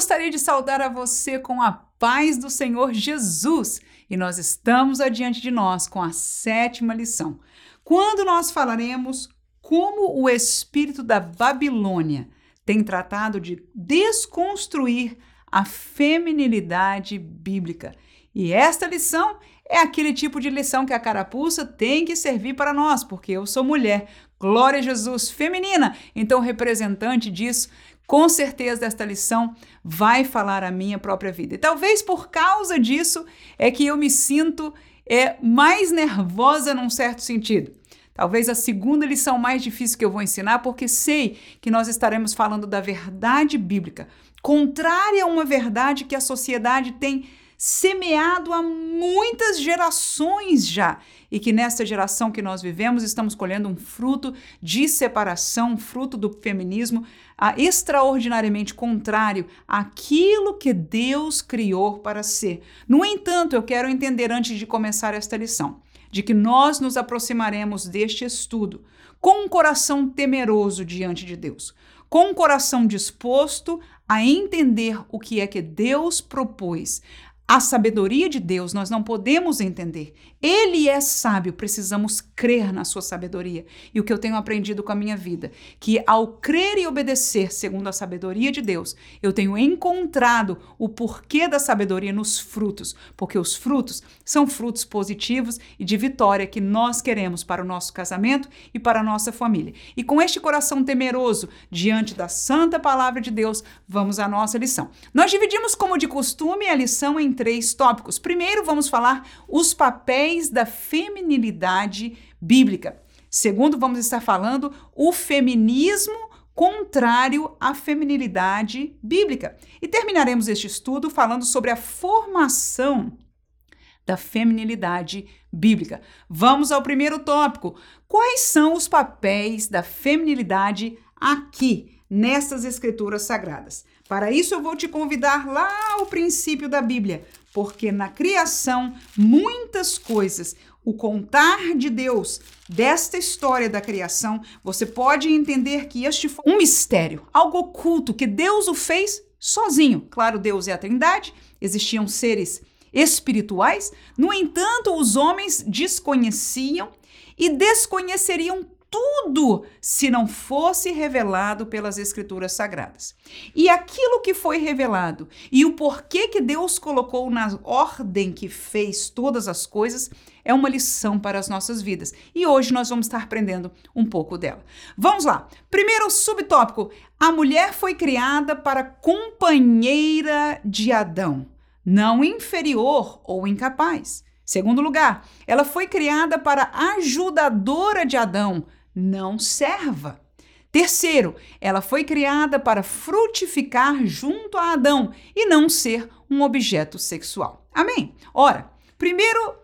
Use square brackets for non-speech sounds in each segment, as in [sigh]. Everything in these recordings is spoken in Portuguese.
Gostaria de saudar a você com a paz do Senhor Jesus e nós estamos adiante de nós com a sétima lição. Quando nós falaremos como o espírito da Babilônia tem tratado de desconstruir a feminilidade bíblica. E esta lição é aquele tipo de lição que a carapuça tem que servir para nós, porque eu sou mulher. Glória a Jesus, feminina. Então, representante disso, com certeza esta lição vai falar a minha própria vida. E talvez por causa disso é que eu me sinto é, mais nervosa num certo sentido. Talvez a segunda lição mais difícil que eu vou ensinar, porque sei que nós estaremos falando da verdade bíblica, contrária a uma verdade que a sociedade tem semeado há muitas gerações já, e que nesta geração que nós vivemos estamos colhendo um fruto de separação, fruto do feminismo, extraordinariamente contrário àquilo que Deus criou para ser. No entanto, eu quero entender antes de começar esta lição, de que nós nos aproximaremos deste estudo com um coração temeroso diante de Deus, com um coração disposto a entender o que é que Deus propôs, a sabedoria de Deus nós não podemos entender. Ele é sábio, precisamos crer na sua sabedoria. E o que eu tenho aprendido com a minha vida, que ao crer e obedecer segundo a sabedoria de Deus, eu tenho encontrado o porquê da sabedoria nos frutos, porque os frutos são frutos positivos e de vitória que nós queremos para o nosso casamento e para a nossa família. E com este coração temeroso diante da santa palavra de Deus, vamos à nossa lição. Nós dividimos como de costume a lição em três tópicos. Primeiro, vamos falar os papéis da feminilidade bíblica. Segundo, vamos estar falando o feminismo contrário à feminilidade bíblica. E terminaremos este estudo falando sobre a formação da feminilidade bíblica. Vamos ao primeiro tópico. Quais são os papéis da feminilidade aqui nestas escrituras sagradas? Para isso, eu vou te convidar lá ao princípio da Bíblia, porque na criação, muitas coisas, o contar de Deus desta história da criação, você pode entender que este foi um mistério, algo oculto, que Deus o fez sozinho. Claro, Deus é a Trindade, existiam seres espirituais, no entanto, os homens desconheciam e desconheceriam tudo se não fosse revelado pelas escrituras sagradas. E aquilo que foi revelado e o porquê que Deus colocou na ordem que fez todas as coisas é uma lição para as nossas vidas. E hoje nós vamos estar aprendendo um pouco dela. Vamos lá. Primeiro subtópico: a mulher foi criada para companheira de Adão, não inferior ou incapaz. Segundo lugar, ela foi criada para ajudadora de Adão, não serva. Terceiro, ela foi criada para frutificar junto a Adão e não ser um objeto sexual. Amém? Ora, primeiro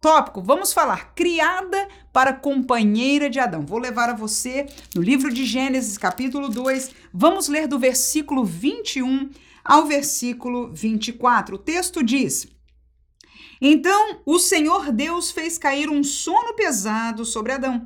tópico, vamos falar criada para companheira de Adão. Vou levar a você no livro de Gênesis, capítulo 2. Vamos ler do versículo 21 ao versículo 24. O texto diz: Então o Senhor Deus fez cair um sono pesado sobre Adão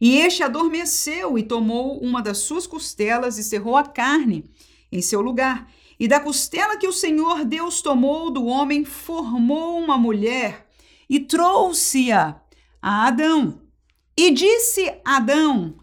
e este adormeceu e tomou uma das suas costelas e cerrou a carne em seu lugar. E da costela que o Senhor Deus tomou do homem, formou uma mulher e trouxe-a a Adão. E disse Adão: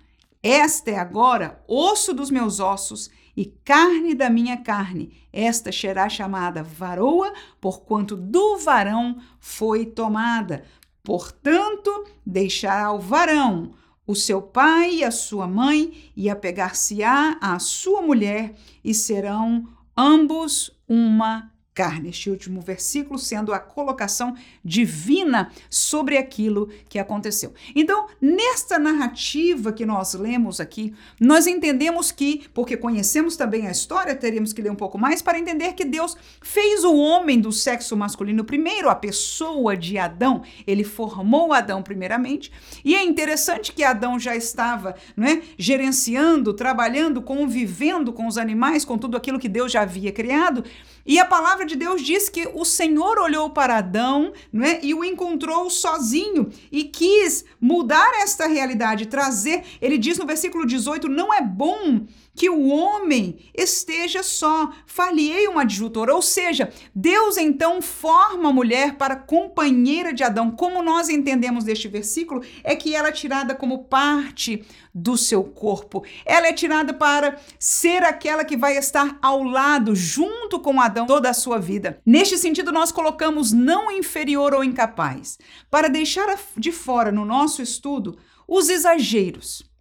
Esta é agora osso dos meus ossos e carne da minha carne. Esta será chamada varoa, porquanto do varão foi tomada. Portanto, deixará o varão o seu pai e a sua mãe, e apegar-se-á à sua mulher, e serão ambos uma carne. Este último versículo sendo a colocação divina sobre aquilo que aconteceu. Então, nesta narrativa que nós lemos aqui, nós entendemos que, porque conhecemos também a história, teríamos que ler um pouco mais para entender que Deus fez o homem do sexo masculino primeiro, a pessoa de Adão. Ele formou Adão primeiramente, e é interessante que Adão já estava, não é, gerenciando, trabalhando, convivendo com os animais, com tudo aquilo que Deus já havia criado. E a palavra de Deus diz que o Senhor olhou para Adão né, e o encontrou sozinho e quis mudar esta realidade, trazer. Ele diz no versículo 18: não é bom que o homem esteja só. Falhei uma adjutora. Ou seja, Deus então forma a mulher para companheira de Adão. Como nós entendemos deste versículo, é que ela é tirada como parte do seu corpo. Ela é tirada para ser aquela que vai estar ao lado, junto com Adão, toda a sua vida. Neste sentido, nós colocamos não inferior ou incapaz, para deixar de fora no nosso estudo os exageros.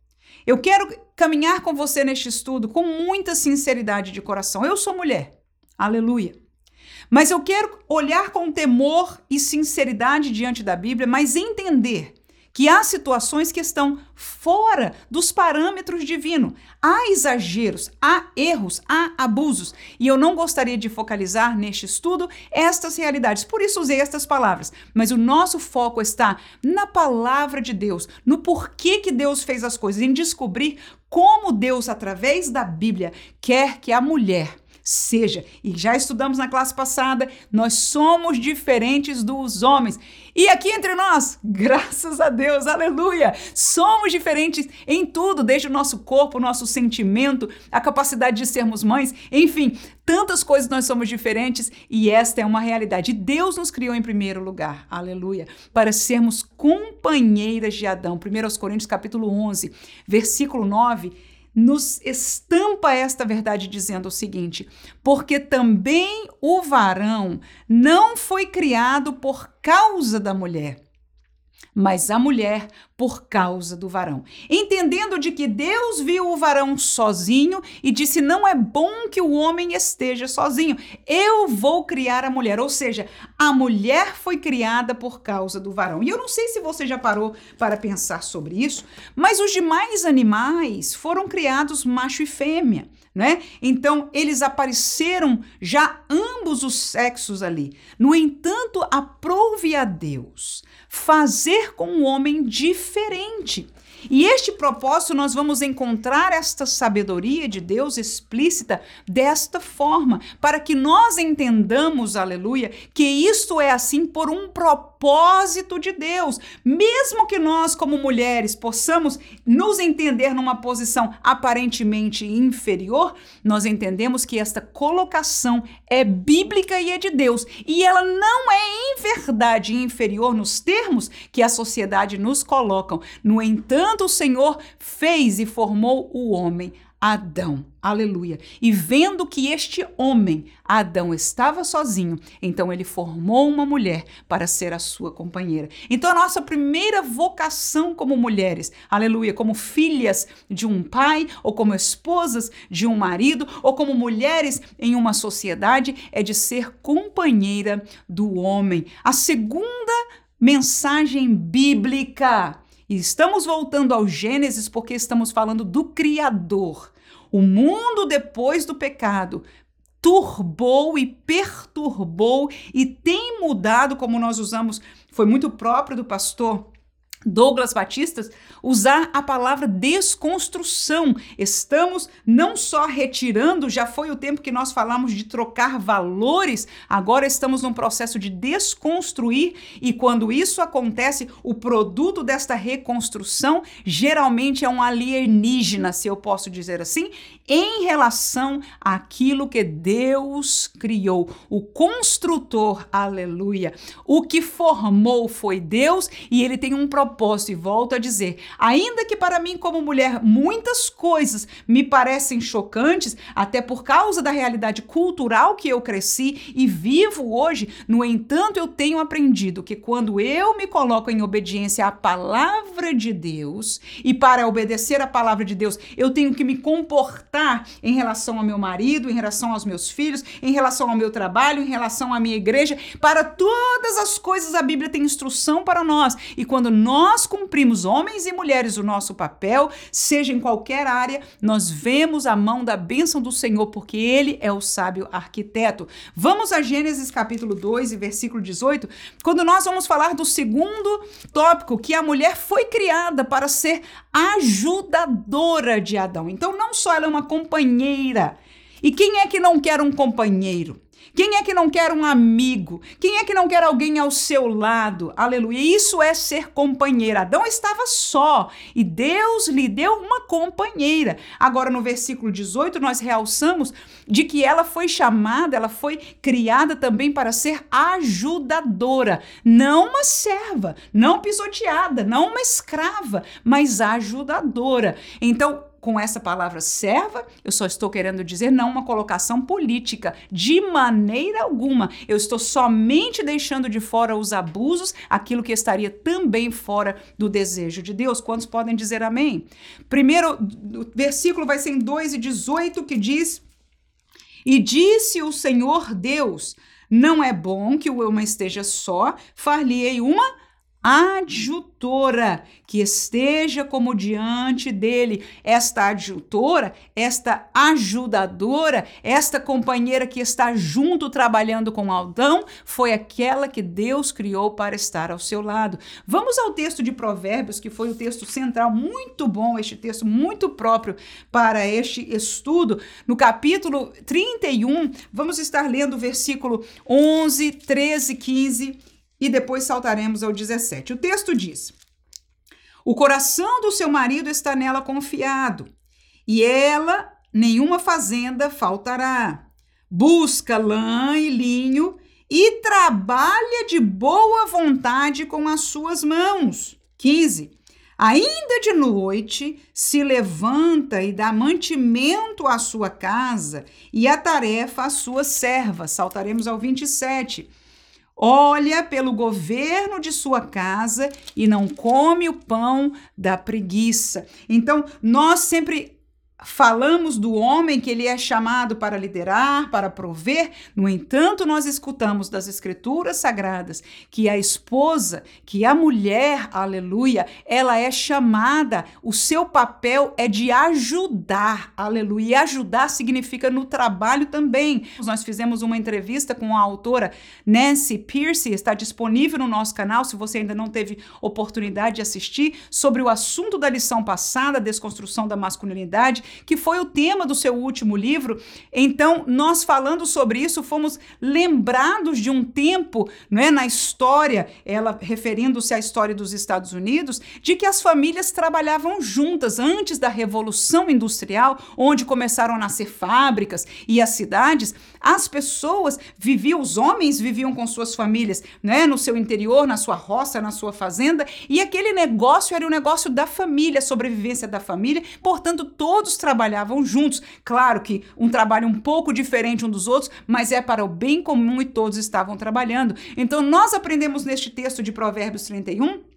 Eu quero caminhar com você neste estudo com muita sinceridade de coração. Eu sou mulher, aleluia. Mas eu quero olhar com temor e sinceridade diante da Bíblia, mas entender que há situações que estão fora dos parâmetros divinos. Há exageros, há erros, há abusos. E eu não gostaria de focalizar neste estudo estas realidades. Por isso usei estas palavras. Mas o nosso foco está na palavra de Deus, no porquê que Deus fez as coisas, em descobrir como Deus, através da Bíblia, quer que a mulher seja. E já estudamos na classe passada, nós somos diferentes dos homens. E aqui entre nós, [laughs] graças a Deus, aleluia, somos diferentes em tudo, desde o nosso corpo, o nosso sentimento, a capacidade de sermos mães, enfim, tantas coisas nós somos diferentes e esta é uma realidade. Deus nos criou em primeiro lugar, aleluia, para sermos companheiras de Adão. 1 Coríntios capítulo 11, versículo 9 nos estampa esta verdade dizendo o seguinte: porque também o varão não foi criado por causa da mulher, mas a mulher por causa do varão. Entendendo de que Deus viu o varão sozinho e disse: Não é bom que o homem esteja sozinho, eu vou criar a mulher. Ou seja, a mulher foi criada por causa do varão. E eu não sei se você já parou para pensar sobre isso, mas os demais animais foram criados macho e fêmea. Né? Então, eles apareceram já ambos os sexos ali. No entanto, aprove a Deus fazer com o homem diferente. E este propósito nós vamos encontrar esta sabedoria de Deus explícita desta forma, para que nós entendamos, aleluia, que isto é assim por um propósito de Deus. Mesmo que nós, como mulheres, possamos nos entender numa posição aparentemente inferior, nós entendemos que esta colocação é bíblica e é de Deus. E ela não é em verdade inferior nos termos que a sociedade nos colocam. No entanto, o Senhor fez e formou o homem, Adão. Aleluia. E vendo que este homem, Adão, estava sozinho, então ele formou uma mulher para ser a sua companheira. Então a nossa primeira vocação como mulheres, aleluia, como filhas de um pai, ou como esposas de um marido, ou como mulheres em uma sociedade, é de ser companheira do homem. A segunda mensagem bíblica e estamos voltando ao Gênesis porque estamos falando do Criador. O mundo depois do pecado turbou e perturbou e tem mudado, como nós usamos, foi muito próprio do pastor Douglas Batistas usar a palavra desconstrução. Estamos não só retirando, já foi o tempo que nós falamos de trocar valores, agora estamos num processo de desconstruir e quando isso acontece, o produto desta reconstrução geralmente é um alienígena, se eu posso dizer assim, em relação àquilo que Deus criou. O construtor, aleluia, o que formou foi Deus e ele tem um propósito propósito e volto a dizer, ainda que para mim como mulher muitas coisas me parecem chocantes, até por causa da realidade cultural que eu cresci e vivo hoje, no entanto eu tenho aprendido que quando eu me coloco em obediência à palavra de Deus e para obedecer à palavra de Deus, eu tenho que me comportar em relação ao meu marido, em relação aos meus filhos, em relação ao meu trabalho, em relação à minha igreja, para todas as coisas a Bíblia tem instrução para nós. E quando nós nós cumprimos, homens e mulheres, o nosso papel, seja em qualquer área, nós vemos a mão da bênção do Senhor, porque Ele é o sábio arquiteto. Vamos a Gênesis capítulo 2 e versículo 18, quando nós vamos falar do segundo tópico, que a mulher foi criada para ser ajudadora de Adão. Então, não só ela é uma companheira. E quem é que não quer um companheiro? Quem é que não quer um amigo? Quem é que não quer alguém ao seu lado? Aleluia. Isso é ser companheira. Adão estava só e Deus lhe deu uma companheira. Agora, no versículo 18, nós realçamos de que ela foi chamada, ela foi criada também para ser ajudadora, não uma serva, não pisoteada, não uma escrava, mas ajudadora. Então, com essa palavra serva, eu só estou querendo dizer não uma colocação política, de maneira alguma. Eu estou somente deixando de fora os abusos, aquilo que estaria também fora do desejo de Deus. Quantos podem dizer amém? Primeiro, o versículo vai ser em 2 e 18 que diz: E disse o Senhor Deus: Não é bom que o homem esteja só, far-lhe-ei uma adjutora que esteja como diante dele. Esta adjutora, esta ajudadora, esta companheira que está junto trabalhando com Aldão, foi aquela que Deus criou para estar ao seu lado. Vamos ao texto de Provérbios, que foi o texto central, muito bom, este texto muito próprio para este estudo. No capítulo 31, vamos estar lendo o versículo 11, 13, 15 e depois saltaremos ao 17. O texto diz: O coração do seu marido está nela confiado, e ela nenhuma fazenda faltará. Busca lã e linho e trabalha de boa vontade com as suas mãos. 15. Ainda de noite se levanta e dá mantimento à sua casa e a tarefa à sua serva. Saltaremos ao 27 olha pelo governo de sua casa e não come o pão da preguiça. Então, nós sempre falamos do homem que ele é chamado para liderar, para prover. No entanto, nós escutamos das escrituras sagradas que a esposa, que a mulher, aleluia, ela é chamada, o seu papel é de ajudar, aleluia. E ajudar significa no trabalho também. Nós fizemos uma entrevista com a autora Nancy Pierce, está disponível no nosso canal, se você ainda não teve oportunidade de assistir, sobre o assunto da lição passada, desconstrução da masculinidade que foi o tema do seu último livro. Então, nós falando sobre isso, fomos lembrados de um tempo, não é, na história, ela referindo-se à história dos Estados Unidos, de que as famílias trabalhavam juntas antes da revolução industrial, onde começaram a nascer fábricas e as cidades, as pessoas viviam, os homens viviam com suas famílias, né, no seu interior, na sua roça, na sua fazenda, e aquele negócio era o negócio da família, a sobrevivência da família, portanto, todos trabalhavam juntos. Claro que um trabalho um pouco diferente um dos outros, mas é para o bem comum e todos estavam trabalhando. Então, nós aprendemos neste texto de Provérbios 31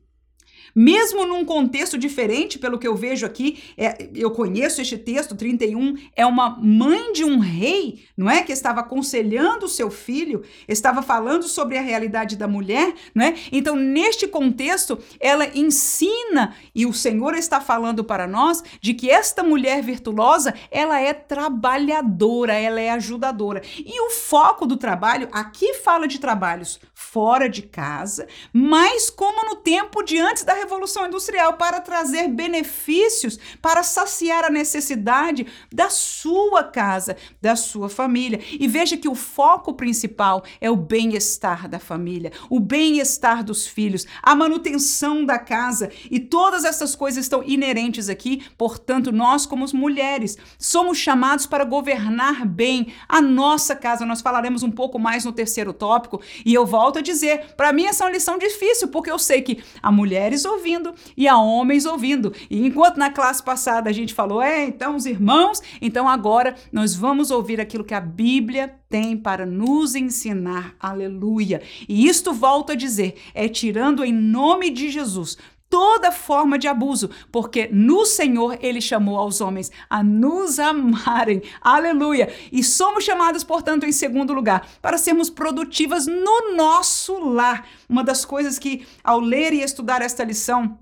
mesmo num contexto diferente, pelo que eu vejo aqui, é, eu conheço este texto, 31, é uma mãe de um rei, não é? Que estava aconselhando o seu filho, estava falando sobre a realidade da mulher, não é? Então, neste contexto, ela ensina, e o Senhor está falando para nós, de que esta mulher virtuosa, ela é trabalhadora, ela é ajudadora. E o foco do trabalho, aqui fala de trabalhos fora de casa, mas como no tempo de antes da Revolução Industrial para trazer benefícios, para saciar a necessidade da sua casa, da sua família. E veja que o foco principal é o bem-estar da família, o bem-estar dos filhos, a manutenção da casa e todas essas coisas estão inerentes aqui. Portanto, nós, como mulheres, somos chamados para governar bem a nossa casa. Nós falaremos um pouco mais no terceiro tópico e eu volto a dizer: para mim, essa é uma lição difícil, porque eu sei que há mulheres ouvindo e há homens ouvindo. E enquanto na classe passada a gente falou, é, então os irmãos, então agora nós vamos ouvir aquilo que a Bíblia tem para nos ensinar. Aleluia. E isto volto a dizer, é tirando em nome de Jesus toda forma de abuso, porque no Senhor ele chamou aos homens a nos amarem. Aleluia! E somos chamados, portanto, em segundo lugar, para sermos produtivas no nosso lar. Uma das coisas que, ao ler e estudar esta lição,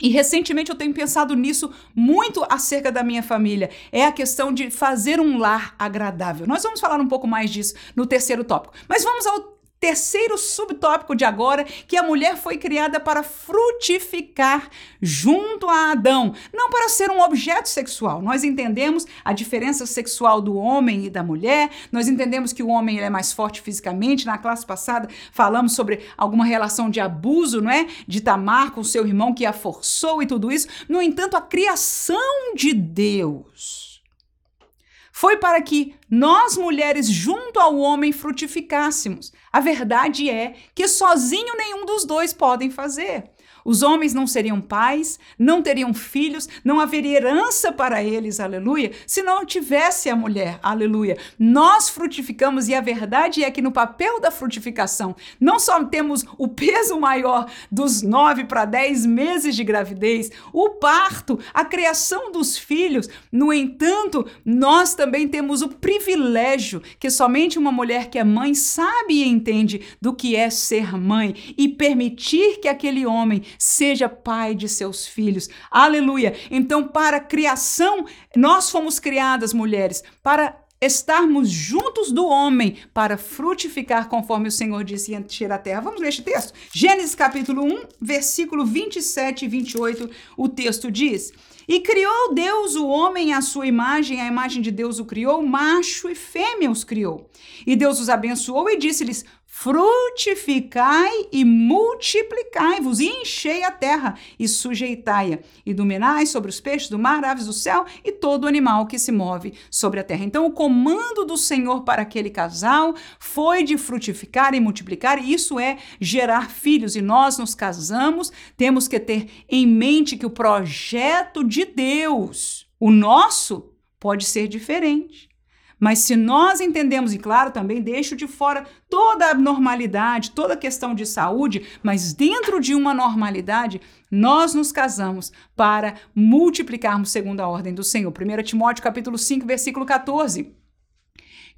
e recentemente eu tenho pensado nisso muito acerca da minha família. É a questão de fazer um lar agradável. Nós vamos falar um pouco mais disso no terceiro tópico. Mas vamos ao terceiro subtópico de agora, que a mulher foi criada para frutificar junto a Adão, não para ser um objeto sexual. Nós entendemos a diferença sexual do homem e da mulher, nós entendemos que o homem é mais forte fisicamente. Na classe passada falamos sobre alguma relação de abuso, não é? De Tamar com seu irmão que a forçou e tudo isso. No entanto, a criação de Deus foi para que nós mulheres, junto ao homem, frutificássemos. A verdade é que sozinho nenhum dos dois podem fazer. Os homens não seriam pais, não teriam filhos, não haveria herança para eles, aleluia, se não tivesse a mulher, aleluia. Nós frutificamos e a verdade é que no papel da frutificação, não só temos o peso maior dos nove para dez meses de gravidez, o parto, a criação dos filhos, no entanto, nós também temos o privilégio que somente uma mulher que é mãe sabe e entende do que é ser mãe e permitir que aquele homem seja pai de seus filhos. Aleluia! Então, para criação, nós fomos criadas, mulheres, para estarmos juntos do homem para frutificar conforme o Senhor disse e encher a terra. Vamos ler este texto? Gênesis capítulo 1, versículo 27 e 28, o texto diz: E criou Deus o homem à sua imagem, a imagem de Deus o criou, macho e fêmea os criou. E Deus os abençoou e disse-lhes: frutificai e multiplicai-vos, e enchei a terra, e sujeitai-a, e dominai sobre os peixes do mar, aves do céu e todo animal que se move sobre a terra. Então, o comando do Senhor para aquele casal foi de frutificar e multiplicar, e isso é gerar filhos. E nós nos casamos, temos que ter em mente que o projeto de Deus, o nosso, pode ser diferente. Mas se nós entendemos, e claro, também deixo de fora toda a normalidade, toda a questão de saúde, mas dentro de uma normalidade, nós nos casamos para multiplicarmos segundo a ordem do Senhor. 1 Timóteo capítulo 5, versículo 14.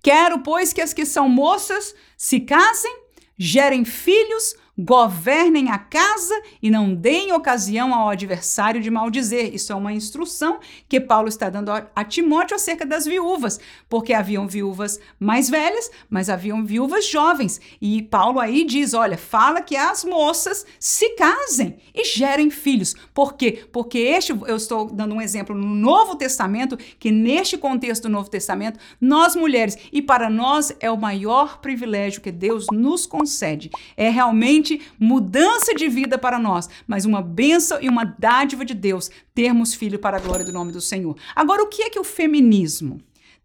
Quero, pois, que as que são moças se casem, gerem filhos, Governem a casa e não deem ocasião ao adversário de maldizer. Isso é uma instrução que Paulo está dando a Timóteo acerca das viúvas, porque haviam viúvas mais velhas, mas haviam viúvas jovens. E Paulo aí diz: olha, fala que as moças se casem e gerem filhos. Por quê? Porque este, eu estou dando um exemplo no Novo Testamento, que neste contexto do Novo Testamento, nós mulheres, e para nós é o maior privilégio que Deus nos concede, é realmente mudança de vida para nós, mas uma benção e uma dádiva de Deus termos filho para a glória do nome do Senhor. Agora, o que é que o feminismo?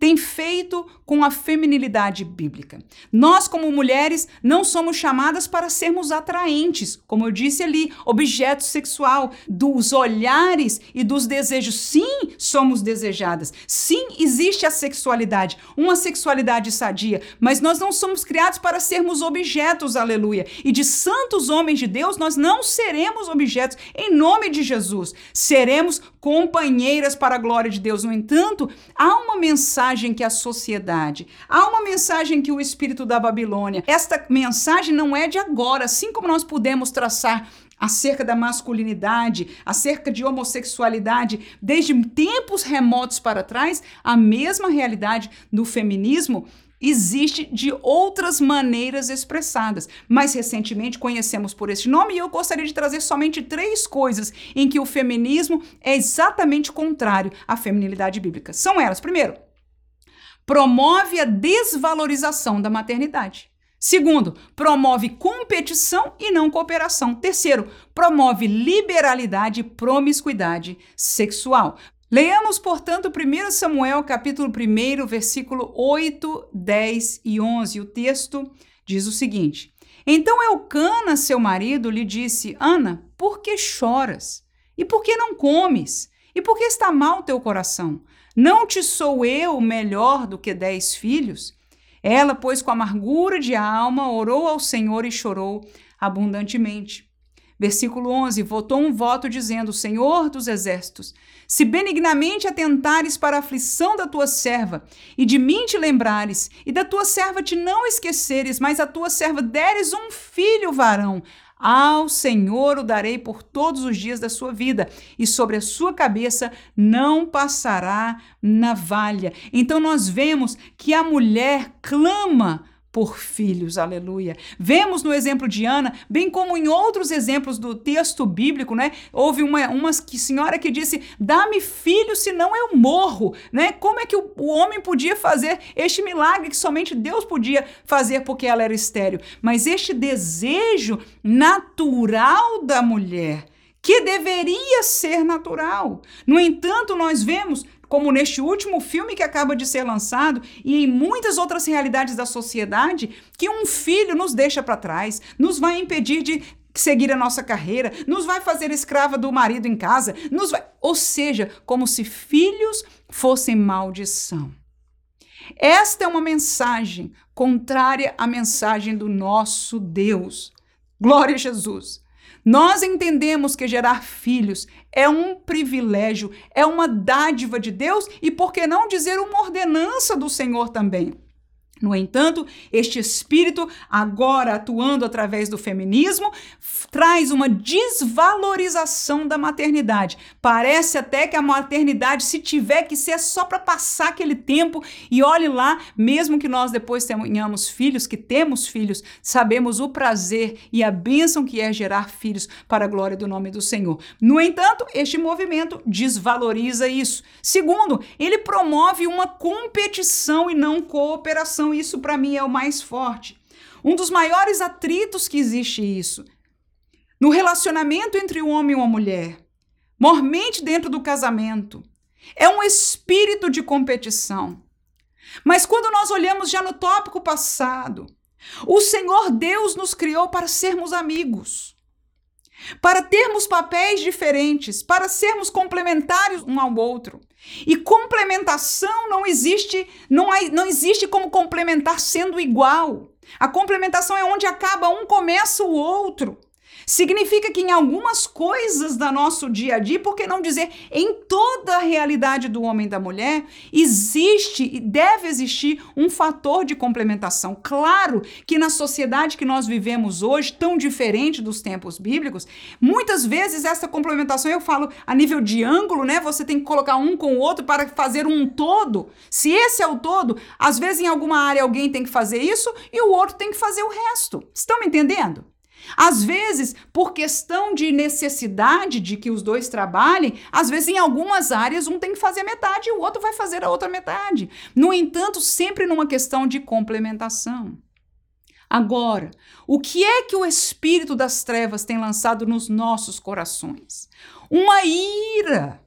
Tem feito com a feminilidade bíblica. Nós, como mulheres, não somos chamadas para sermos atraentes, como eu disse ali, objeto sexual, dos olhares e dos desejos. Sim, somos desejadas. Sim, existe a sexualidade, uma sexualidade sadia, mas nós não somos criados para sermos objetos, aleluia. E de santos homens de Deus, nós não seremos objetos em nome de Jesus. Seremos companheiras para a glória de Deus. No entanto, há uma mensagem mensagem que a sociedade, há uma mensagem que o espírito da Babilônia. Esta mensagem não é de agora, assim como nós podemos traçar acerca da masculinidade, acerca de homossexualidade, desde tempos remotos para trás, a mesma realidade do feminismo existe de outras maneiras expressadas. Mais recentemente conhecemos por esse nome e eu gostaria de trazer somente três coisas em que o feminismo é exatamente contrário à feminilidade bíblica. São elas: primeiro, promove a desvalorização da maternidade. Segundo, promove competição e não cooperação. Terceiro, promove liberalidade e promiscuidade sexual. Leamos, portanto, 1 Samuel, capítulo 1, versículo 8, 10 e 11. O texto diz o seguinte: Então Eucana, seu marido, lhe disse: Ana, por que choras? E por que não comes? E por que está mal teu coração? Não te sou eu melhor do que dez filhos? Ela, pois, com amargura de alma, orou ao Senhor e chorou abundantemente. Versículo 11: votou um voto dizendo: Senhor dos exércitos, se benignamente atentares para a aflição da tua serva, e de mim te lembrares, e da tua serva te não esqueceres, mas a tua serva deres um filho varão, ao Senhor o darei por todos os dias da sua vida, e sobre a sua cabeça não passará navalha. Então nós vemos que a mulher clama por filhos, aleluia. Vemos no exemplo de Ana, bem como em outros exemplos do texto bíblico, né? Houve uma, uma senhora que disse: Dá-me filho, senão eu morro, né? Como é que o, o homem podia fazer este milagre que somente Deus podia fazer porque ela era estéril? Mas este desejo natural da mulher que deveria ser natural. No entanto, nós vemos, como neste último filme que acaba de ser lançado e em muitas outras realidades da sociedade, que um filho nos deixa para trás, nos vai impedir de seguir a nossa carreira, nos vai fazer escrava do marido em casa, nos vai, ou seja, como se filhos fossem maldição. Esta é uma mensagem contrária à mensagem do nosso Deus. Glória a Jesus. Nós entendemos que gerar filhos é um privilégio, é uma dádiva de Deus e, por que não dizer, uma ordenança do Senhor também. No entanto, este espírito, agora atuando através do feminismo, traz uma desvalorização da maternidade. Parece até que a maternidade, se tiver que ser só para passar aquele tempo, e olhe lá, mesmo que nós depois tenhamos filhos, que temos filhos, sabemos o prazer e a bênção que é gerar filhos para a glória do nome do Senhor. No entanto, este movimento desvaloriza isso. Segundo, ele promove uma competição e não cooperação então, isso para mim é o mais forte. Um dos maiores atritos que existe isso. No relacionamento entre o homem e uma mulher, mormente dentro do casamento, é um espírito de competição. Mas quando nós olhamos já no tópico passado, o Senhor Deus nos criou para sermos amigos, para termos papéis diferentes, para sermos complementares um ao outro. E complementação não existe, não, há, não existe como complementar sendo igual. A complementação é onde acaba um, começa o outro. Significa que em algumas coisas da nosso dia a dia, por que não dizer em toda a realidade do homem e da mulher, existe e deve existir um fator de complementação. Claro que na sociedade que nós vivemos hoje, tão diferente dos tempos bíblicos, muitas vezes essa complementação, eu falo a nível de ângulo, né? Você tem que colocar um com o outro para fazer um todo. Se esse é o todo, às vezes em alguma área alguém tem que fazer isso e o outro tem que fazer o resto. Estão me entendendo? Às vezes, por questão de necessidade de que os dois trabalhem, às vezes em algumas áreas um tem que fazer metade e o outro vai fazer a outra metade. No entanto, sempre numa questão de complementação. Agora, o que é que o espírito das trevas tem lançado nos nossos corações? Uma ira,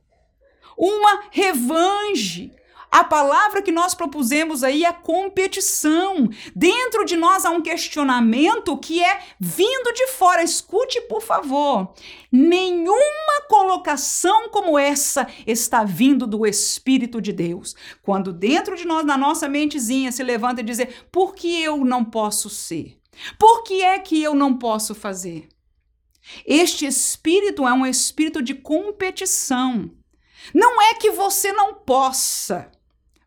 uma revanche, a palavra que nós propusemos aí é competição. Dentro de nós há um questionamento que é vindo de fora. Escute, por favor. Nenhuma colocação como essa está vindo do Espírito de Deus. Quando dentro de nós, na nossa mentezinha, se levanta e dizer: por que eu não posso ser? Por que é que eu não posso fazer? Este espírito é um espírito de competição. Não é que você não possa.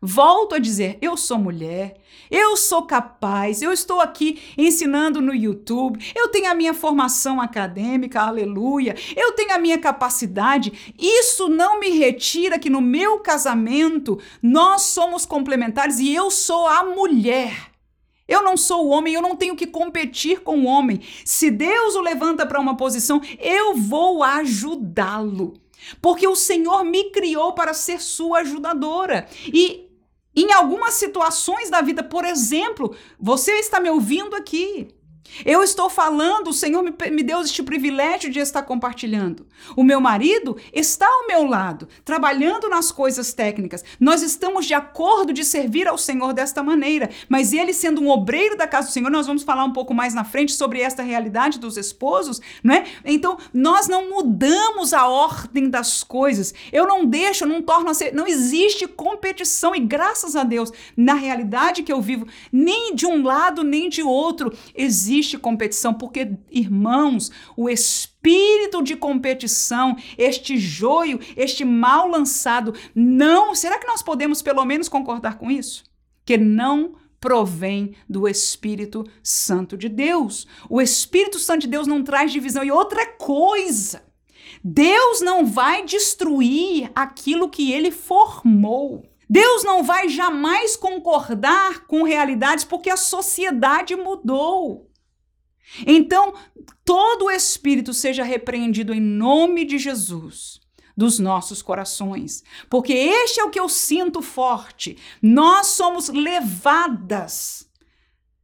Volto a dizer, eu sou mulher, eu sou capaz, eu estou aqui ensinando no YouTube, eu tenho a minha formação acadêmica, aleluia, eu tenho a minha capacidade. Isso não me retira que no meu casamento nós somos complementares e eu sou a mulher. Eu não sou o homem, eu não tenho que competir com o homem. Se Deus o levanta para uma posição, eu vou ajudá-lo. Porque o Senhor me criou para ser sua ajudadora. E em algumas situações da vida, por exemplo, você está me ouvindo aqui. Eu estou falando, o Senhor me, me deu este privilégio de estar compartilhando. O meu marido está ao meu lado, trabalhando nas coisas técnicas. Nós estamos de acordo de servir ao Senhor desta maneira, mas ele sendo um obreiro da casa do Senhor, nós vamos falar um pouco mais na frente sobre esta realidade dos esposos, não é? Então, nós não mudamos a ordem das coisas. Eu não deixo, não torno a ser, não existe competição e graças a Deus, na realidade que eu vivo, nem de um lado nem de outro existe existe competição, porque, irmãos, o espírito de competição, este joio, este mal lançado, não. Será que nós podemos pelo menos concordar com isso? Que não provém do Espírito Santo de Deus. O Espírito Santo de Deus não traz divisão. E outra coisa, Deus não vai destruir aquilo que ele formou. Deus não vai jamais concordar com realidades porque a sociedade mudou. Então, todo espírito seja repreendido em nome de Jesus dos nossos corações, porque este é o que eu sinto forte. Nós somos levadas.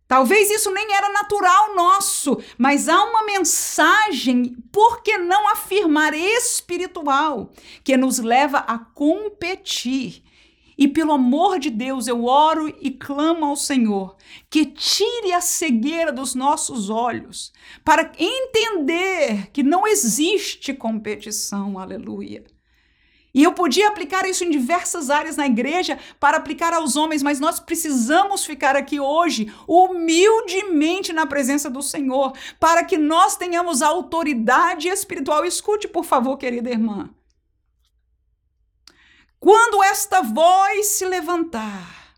Talvez isso nem era natural nosso, mas há uma mensagem, por que não afirmar espiritual, que nos leva a competir e pelo amor de Deus, eu oro e clamo ao Senhor que tire a cegueira dos nossos olhos para entender que não existe competição. Aleluia. E eu podia aplicar isso em diversas áreas na igreja para aplicar aos homens, mas nós precisamos ficar aqui hoje humildemente na presença do Senhor, para que nós tenhamos autoridade espiritual. Escute, por favor, querida irmã. Quando esta voz se levantar,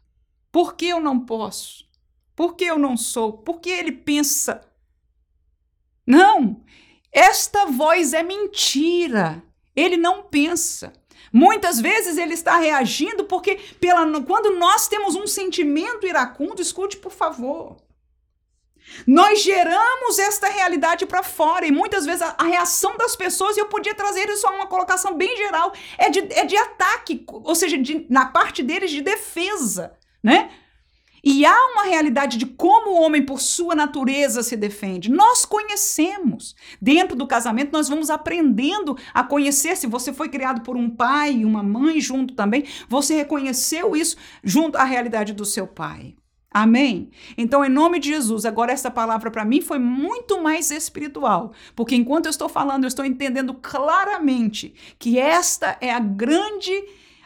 por que eu não posso? Por que eu não sou? Por que ele pensa? Não, esta voz é mentira. Ele não pensa. Muitas vezes ele está reagindo porque pela, quando nós temos um sentimento iracundo, escute por favor. Nós geramos esta realidade para fora e muitas vezes a, a, reação das pessoas, e eu podia trazer isso a uma colocação bem geral, é de, é de ataque, ou seja, de, na parte deles de defesa, né? E há uma realidade de como o homem, por sua natureza, se defende. Nós conhecemos. Dentro do casamento, nós vamos aprendendo a conhecer. Se você foi criado por um pai e uma mãe junto também, você reconheceu isso junto à realidade do seu pai. Amém? Então, em nome de Jesus, agora essa palavra para mim foi muito mais espiritual, porque enquanto eu estou falando, eu estou entendendo claramente que esta é a grande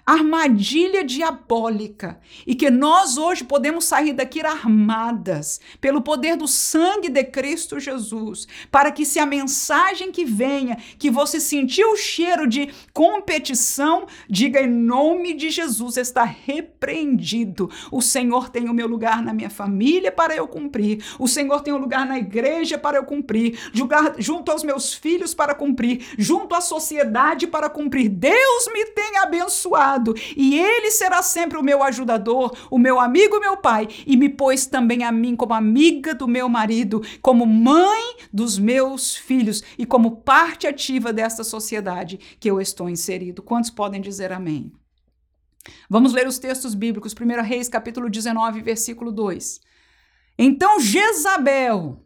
armadilha diabólica e que nós hoje podemos sair daqui armadas pelo poder do sangue de Cristo Jesus, para que se a mensagem que venha, que você sentiu o cheiro de competição, diga em nome de Jesus está repreendido. O Senhor tem o meu lugar na minha família para eu cumprir. O Senhor tem o lugar na igreja para eu cumprir, julgar junto aos meus filhos para cumprir, junto à sociedade para cumprir. Deus me tem abençoado e ele será sempre o meu ajudador, o meu amigo meu pai, e me pôs também a mim como amiga do meu marido, como mãe dos meus filhos e como parte ativa desta sociedade que eu estou inserido. Quantos podem dizer amém? Vamos ler os textos bíblicos, 1 Reis, capítulo 19, versículo 2. Então Jezabel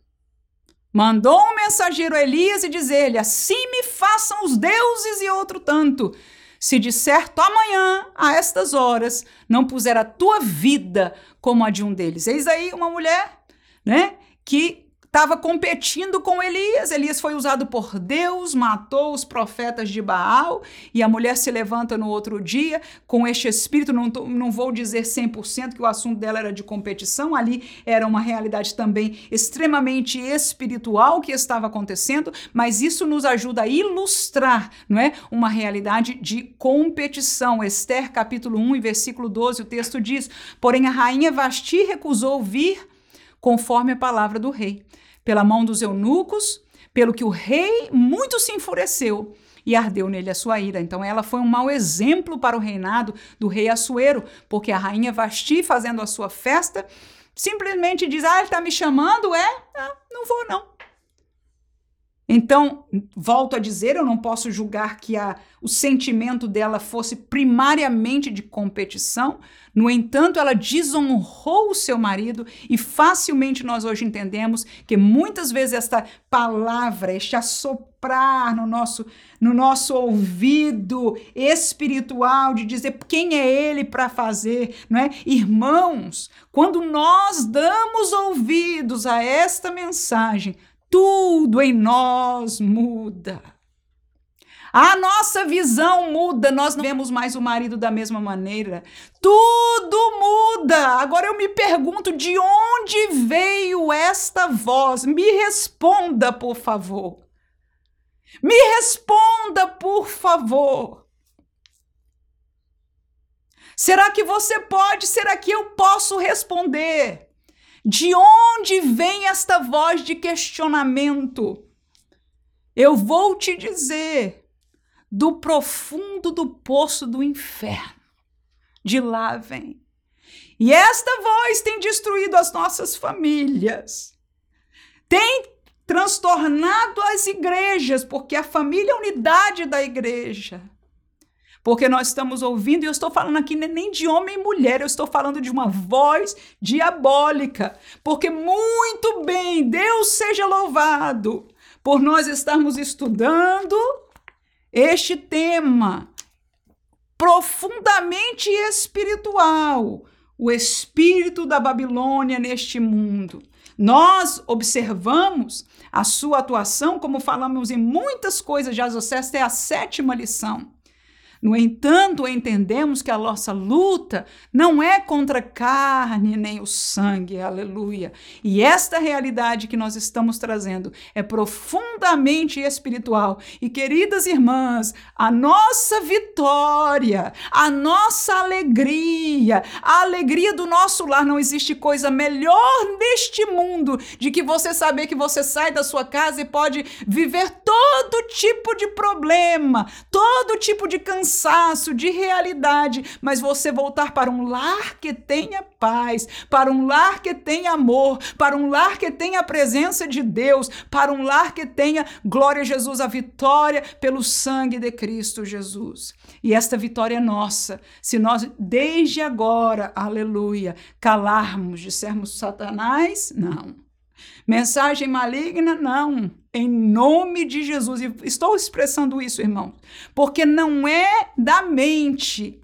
mandou um mensageiro a Elias e dizer-lhe: Assim me façam os deuses e outro tanto, se certo amanhã, a estas horas, não puser a tua vida como a de um deles. Eis aí uma mulher, né, que estava competindo com Elias. Elias foi usado por Deus, matou os profetas de Baal, e a mulher se levanta no outro dia com este espírito. Não, não vou dizer 100% que o assunto dela era de competição, ali era uma realidade também extremamente espiritual que estava acontecendo, mas isso nos ajuda a ilustrar, não é? Uma realidade de competição. Esther, capítulo 1, versículo 12, o texto diz: Porém, a rainha Vasti recusou vir conforme a palavra do rei pela mão dos eunucos, pelo que o rei muito se enfureceu e ardeu nele a sua ira. Então ela foi um mau exemplo para o reinado do rei Assuero, porque a rainha Vasti, fazendo a sua festa, simplesmente diz: Ah, ele está me chamando? É? Ah, não vou, não. Então, volto a dizer, eu não posso julgar que a, o sentimento dela fosse primariamente de competição. No entanto, ela desonrou o seu marido e facilmente nós hoje entendemos que muitas vezes esta palavra, este assoprar no nosso, no nosso ouvido espiritual de dizer quem é ele para fazer, não é? Irmãos, quando nós damos ouvidos a esta mensagem, tudo em nós muda. A nossa visão muda, nós não vemos mais o marido da mesma maneira. Tudo muda. Agora eu me pergunto de onde veio esta voz? Me responda, por favor. Me responda, por favor. Será que você pode? Será que eu posso responder? De onde vem esta voz de questionamento? Eu vou te dizer, do profundo do poço do inferno. de lá vem. E esta voz tem destruído as nossas famílias, tem transtornado as igrejas, porque a família é a unidade da igreja. Porque nós estamos ouvindo, e eu estou falando aqui nem de homem e mulher, eu estou falando de uma voz diabólica. Porque muito bem, Deus seja louvado por nós estarmos estudando este tema profundamente espiritual, o espírito da Babilônia neste mundo. Nós observamos a sua atuação, como falamos em muitas coisas já, esta é a sétima lição. No entanto, entendemos que a nossa luta não é contra a carne nem o sangue, aleluia. E esta realidade que nós estamos trazendo é profundamente espiritual. E queridas irmãs, a nossa vitória, a nossa alegria, a alegria do nosso lar, não existe coisa melhor neste mundo de que você saber que você sai da sua casa e pode viver todo tipo de problema, todo tipo de cansaço cansaço, de realidade, mas você voltar para um lar que tenha paz, para um lar que tenha amor, para um lar que tenha a presença de Deus, para um lar que tenha glória a Jesus, a vitória pelo sangue de Cristo Jesus. E esta vitória é nossa, se nós desde agora, aleluia, calarmos, dissermos Satanás, não. Mensagem maligna, não em nome de Jesus. E estou expressando isso, irmão, porque não é da mente.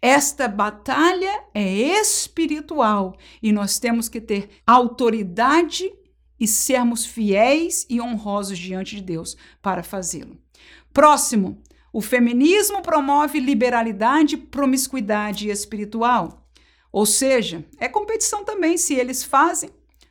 Esta batalha é espiritual e nós temos que ter autoridade e sermos fiéis e honrosos diante de Deus para fazê-lo. Próximo, o feminismo promove liberalidade, promiscuidade espiritual. Ou seja, é competição também. Se eles fazem,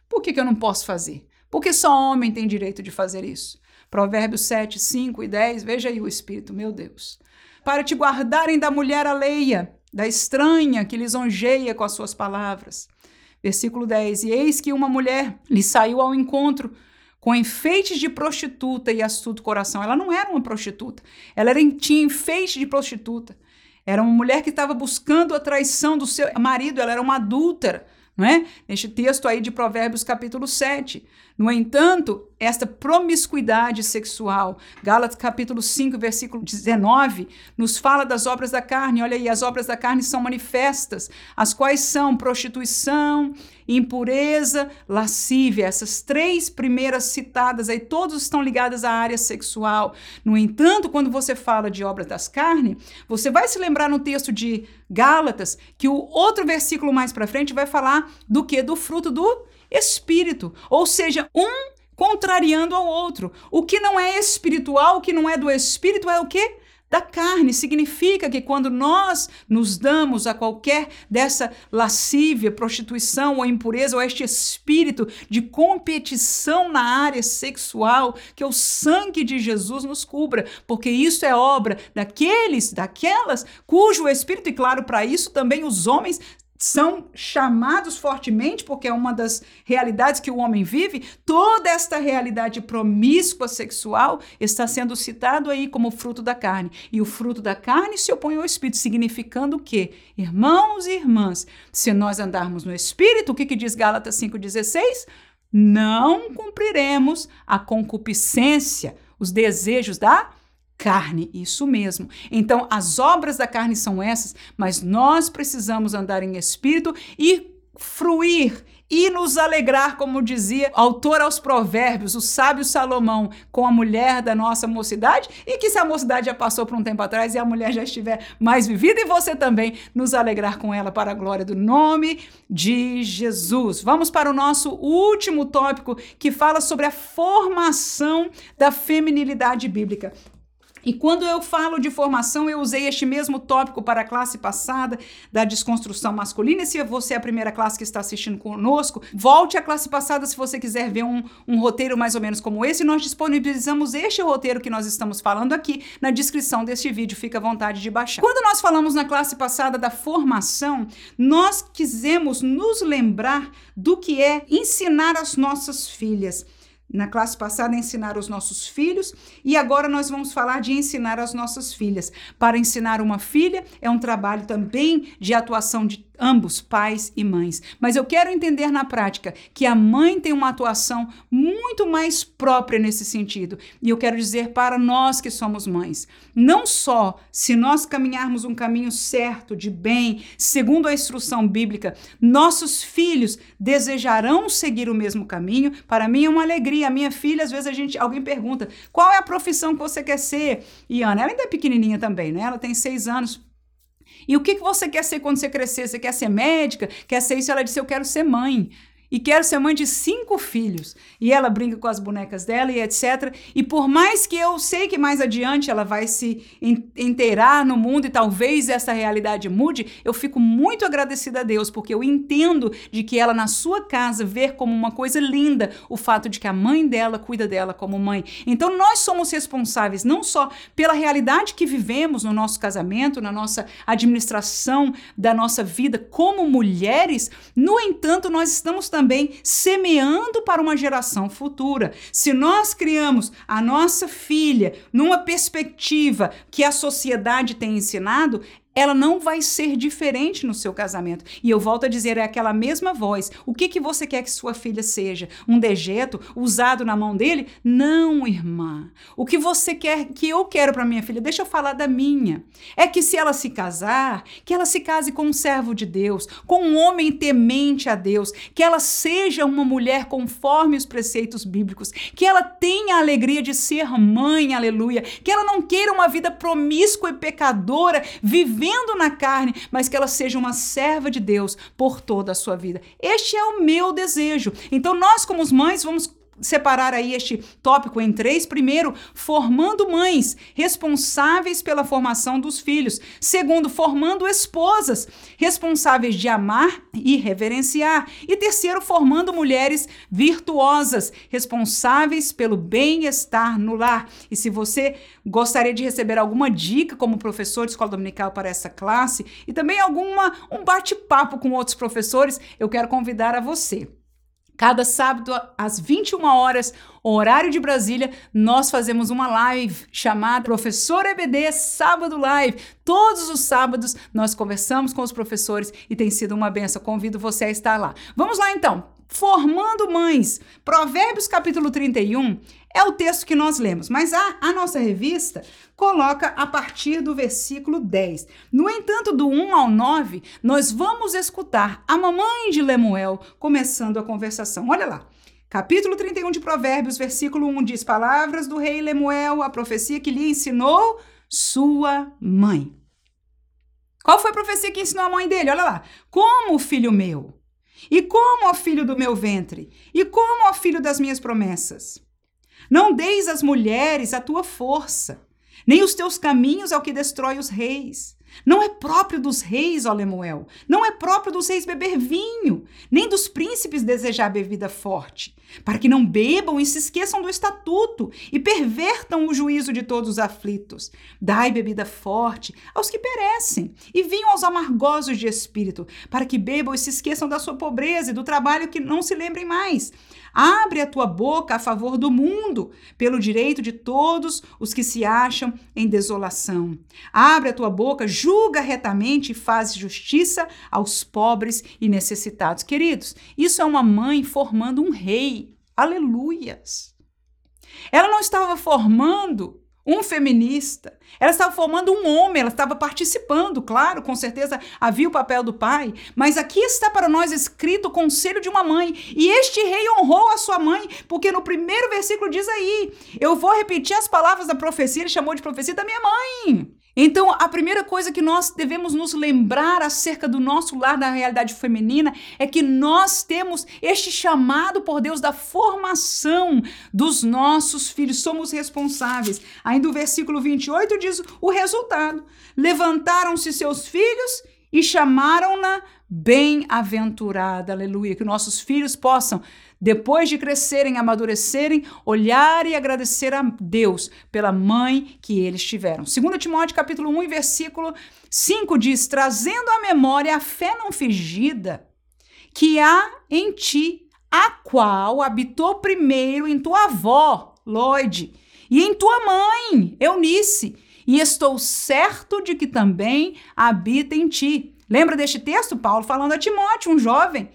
por que, que eu não posso fazer? Porque só homem tem direito de fazer isso. Provérbios 7, 5 e 10, veja aí o Espírito, meu Deus. Para te guardarem da mulher alheia, da estranha que lisonjeia com as suas palavras. Versículo 10: E eis que uma mulher lhe saiu ao encontro com enfeites de prostituta e astuto coração. Ela não era uma prostituta, ela era, tinha enfeite de prostituta. Era uma mulher que estava buscando a traição do seu marido, ela era uma adúltera não é? Neste texto aí de Provérbios capítulo 7. No entanto, esta promiscuidade sexual, Gálatas capítulo 5, versículo 19, nos fala das obras da carne. Olha aí, as obras da carne são manifestas, as quais são prostituição, impureza, lascívia. Essas três primeiras citadas aí, todas estão ligadas à área sexual. No entanto, quando você fala de obras das carnes, você vai se lembrar no texto de Gálatas que o outro versículo mais para frente vai falar do que? Do fruto do espírito. Ou seja, um contrariando ao outro. O que não é espiritual, o que não é do espírito é o quê? Da carne. Significa que quando nós nos damos a qualquer dessa lascívia, prostituição ou impureza, ou este espírito de competição na área sexual, que o sangue de Jesus nos cubra, porque isso é obra daqueles, daquelas cujo espírito, e claro, para isso também os homens são chamados fortemente, porque é uma das realidades que o homem vive, toda esta realidade promíscua sexual está sendo citado aí como fruto da carne. E o fruto da carne se opõe ao espírito, significando o quê? Irmãos e irmãs, se nós andarmos no espírito, o que, que diz Gálatas 5,16? Não cumpriremos a concupiscência, os desejos da carne, isso mesmo. Então, as obras da carne são essas, mas nós precisamos andar em espírito e fruir e nos alegrar, como dizia o autor aos Provérbios, o sábio Salomão, com a mulher da nossa mocidade, e que se a mocidade já passou por um tempo atrás e a mulher já estiver mais vivida, e você também nos alegrar com ela para a glória do nome de Jesus. Vamos para o nosso último tópico que fala sobre a formação da feminilidade bíblica. E quando eu falo de formação, eu usei este mesmo tópico para a classe passada da desconstrução masculina. E se você é a primeira classe que está assistindo conosco, volte à classe passada se você quiser ver um, um roteiro mais ou menos como esse. Nós disponibilizamos este roteiro que nós estamos falando aqui na descrição deste vídeo. Fica à vontade de baixar. Quando nós falamos na classe passada da formação, nós quisemos nos lembrar do que é ensinar as nossas filhas na classe passada ensinar os nossos filhos e agora nós vamos falar de ensinar as nossas filhas. Para ensinar uma filha é um trabalho também de atuação de ambos, pais e mães. Mas eu quero entender na prática que a mãe tem uma atuação muito mais própria nesse sentido. E eu quero dizer para nós que somos mães, não só se nós caminharmos um caminho certo, de bem, segundo a instrução bíblica, nossos filhos desejarão seguir o mesmo caminho. Para mim é uma alegria. A minha filha, às vezes a gente, alguém pergunta: "Qual é a profissão que você quer ser?" E Ana, ela ainda é pequenininha também, né? Ela tem seis anos. E o que, que você quer ser quando você crescer? Você quer ser médica? Quer ser isso? Ela disse: Eu quero ser mãe e quero ser mãe de cinco filhos. E ela brinca com as bonecas dela e etc. E por mais que eu sei que mais adiante ela vai se inteirar no mundo e talvez essa realidade mude, eu fico muito agradecida a Deus, porque eu entendo de que ela na sua casa vê como uma coisa linda o fato de que a mãe dela cuida dela como mãe. Então nós somos responsáveis não só pela realidade que vivemos no nosso casamento, na nossa administração da nossa vida como mulheres, no entanto, nós estamos também também semeando para uma geração futura. Se nós criamos a nossa filha numa perspectiva que a sociedade tem ensinado, ela não vai ser diferente no seu casamento. E eu volto a dizer, é aquela mesma voz. O que, que você quer que sua filha seja? Um dejeto usado na mão dele? Não, irmã. O que você quer que eu quero para minha filha? Deixa eu falar da minha. É que se ela se casar, que ela se case com um servo de Deus, com um homem temente a Deus, que ela seja uma mulher conforme os preceitos bíblicos, que ela tenha a alegria de ser mãe, aleluia, que ela não queira uma vida promíscua e pecadora, vivendo vivendo na carne, mas que ela seja uma serva de Deus por toda a sua vida. Este é o meu desejo. Então, nós, como mães, vamos separar aí este tópico em três. Primeiro, formando mães responsáveis pela formação dos filhos. Segundo, formando esposas responsáveis de amar e reverenciar. E terceiro, formando mulheres virtuosas responsáveis pelo bem-estar no lar. E se você gostaria de receber alguma dica como professor de escola dominical para essa classe e também alguma um bate-papo com outros professores, eu quero convidar a você Cada sábado, às 21 horas, horário de Brasília, nós fazemos uma live chamada Professor EBD Sábado Live. Todos os sábados nós conversamos com os professores e tem sido uma benção. Convido você a estar lá. Vamos lá então. Formando mães. Provérbios capítulo 31 é o texto que nós lemos, mas a, a nossa revista coloca a partir do versículo 10. No entanto, do 1 ao 9, nós vamos escutar a mamãe de Lemuel começando a conversação. Olha lá. Capítulo 31 de Provérbios, versículo 1 diz: Palavras do rei Lemuel, a profecia que lhe ensinou sua mãe. Qual foi a profecia que ensinou a mãe dele? Olha lá. Como, filho meu? E como, ó filho do meu ventre? E como, ó filho das minhas promessas? Não deis às mulheres a tua força, nem os teus caminhos ao que destrói os reis. Não é próprio dos reis, ó Lemuel, não é próprio dos reis beber vinho, nem dos príncipes desejar bebida forte, para que não bebam e se esqueçam do estatuto e pervertam o juízo de todos os aflitos. Dai bebida forte aos que perecem, e vinho aos amargosos de espírito, para que bebam e se esqueçam da sua pobreza e do trabalho que não se lembrem mais. Abre a tua boca a favor do mundo, pelo direito de todos os que se acham em desolação. Abre a tua boca, julga retamente e faz justiça aos pobres e necessitados. Queridos, isso é uma mãe formando um rei. Aleluias! Ela não estava formando um feminista. Ela estava formando um homem, ela estava participando, claro, com certeza havia o papel do pai, mas aqui está para nós escrito o conselho de uma mãe. E este rei honrou a sua mãe, porque no primeiro versículo diz aí: Eu vou repetir as palavras da profecia, ele chamou de profecia da minha mãe. Então, a primeira coisa que nós devemos nos lembrar acerca do nosso lar, da realidade feminina, é que nós temos este chamado por Deus da formação dos nossos filhos. Somos responsáveis. Ainda o versículo 28 diz o resultado: Levantaram-se seus filhos e chamaram-na bem-aventurada. Aleluia. Que nossos filhos possam depois de crescerem, amadurecerem, olhar e agradecer a Deus pela mãe que eles tiveram. 2 Timóteo capítulo 1 versículo 5 diz: "Trazendo à memória a fé não fingida que há em ti, a qual habitou primeiro em tua avó, Lloyd, e em tua mãe, Eunice, e estou certo de que também habita em ti. Lembra deste texto? Paulo falando a Timóteo, um jovem.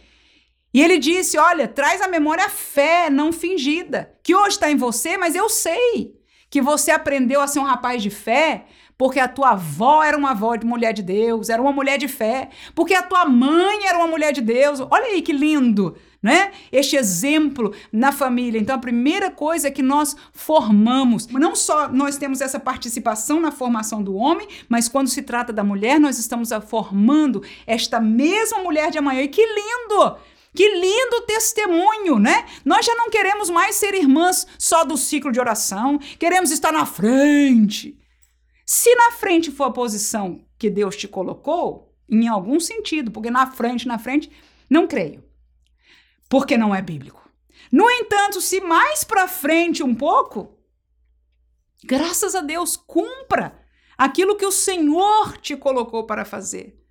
E ele disse: Olha, traz à memória a fé não fingida, que hoje está em você, mas eu sei que você aprendeu a ser um rapaz de fé, porque a tua avó era uma avó de mulher de Deus, era uma mulher de fé, porque a tua mãe era uma mulher de Deus. Olha aí que lindo, né? Este exemplo na família. Então a primeira coisa é que nós formamos, não só nós temos essa participação na formação do homem, mas quando se trata da mulher, nós estamos formando esta mesma mulher de amanhã. E que lindo! Que lindo testemunho, né? Nós já não queremos mais ser irmãs só do ciclo de oração, queremos estar na frente. Se na frente for a posição que Deus te colocou, em algum sentido, porque na frente, na frente, não creio. Porque não é bíblico. No entanto, se mais para frente um pouco, graças a Deus, cumpra aquilo que o Senhor te colocou para fazer.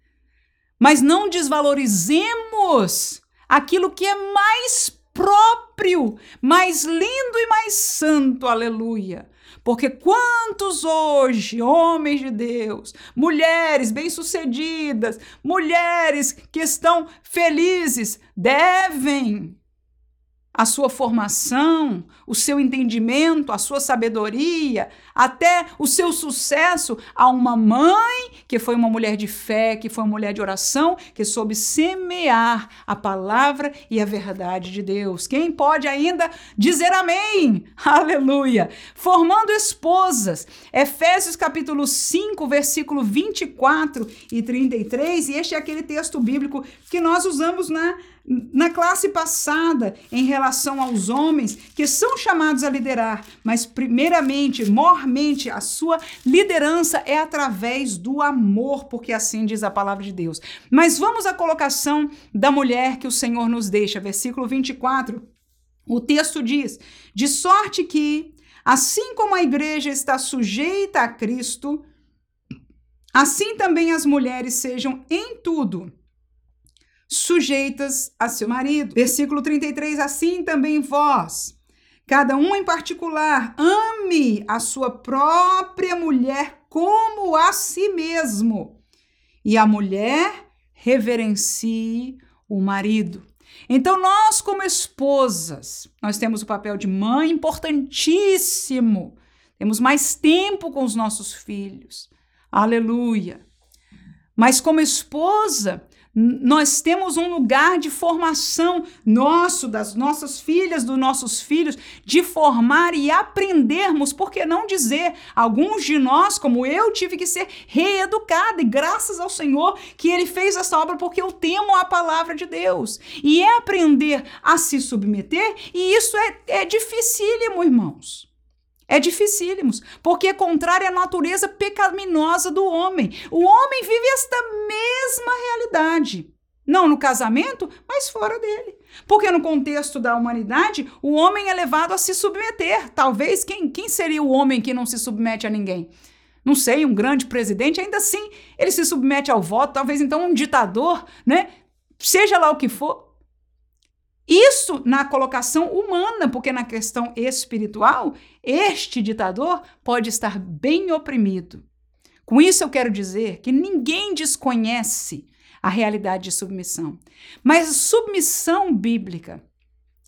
Mas não desvalorizemos aquilo que é mais próprio, mais lindo e mais santo, aleluia. Porque quantos hoje, homens de Deus, mulheres bem-sucedidas, mulheres que estão felizes, devem a sua formação, o seu entendimento, a sua sabedoria, até o seu sucesso a uma mãe que foi uma mulher de fé, que foi uma mulher de oração, que soube semear a palavra e a verdade de Deus. Quem pode ainda dizer amém? [laughs] Aleluia! Formando esposas. Efésios capítulo 5, versículo 24 e 33, e este é aquele texto bíblico que nós usamos na na classe passada em relação aos homens que são chamados a liderar, mas primeiramente, mormente, a sua liderança é através do amor, porque assim diz a palavra de Deus. Mas vamos à colocação da mulher que o Senhor nos deixa, versículo 24. O texto diz: De sorte que, assim como a igreja está sujeita a Cristo, assim também as mulheres sejam em tudo sujeitas a seu marido. Versículo 33: Assim também vós, cada um em particular, ame a sua própria mulher como a si mesmo, e a mulher reverencie o marido. Então, nós, como esposas, nós temos o papel de mãe importantíssimo. Temos mais tempo com os nossos filhos. Aleluia. Mas, como esposa, nós temos um lugar de formação nosso, das nossas filhas, dos nossos filhos, de formar e aprendermos, por que não dizer, alguns de nós, como eu, tive que ser reeducada, e graças ao Senhor que Ele fez essa obra, porque eu temo a palavra de Deus. E é aprender a se submeter, e isso é, é dificílimo, irmãos. É dificílimos, porque é contrário à natureza pecaminosa do homem. O homem vive esta mesma realidade. Não no casamento, mas fora dele. Porque no contexto da humanidade, o homem é levado a se submeter. Talvez quem, quem seria o homem que não se submete a ninguém? Não sei, um grande presidente, ainda assim, ele se submete ao voto, talvez então um ditador, né? Seja lá o que for, isso na colocação humana, porque na questão espiritual, este ditador pode estar bem oprimido. Com isso eu quero dizer que ninguém desconhece a realidade de submissão. Mas submissão bíblica,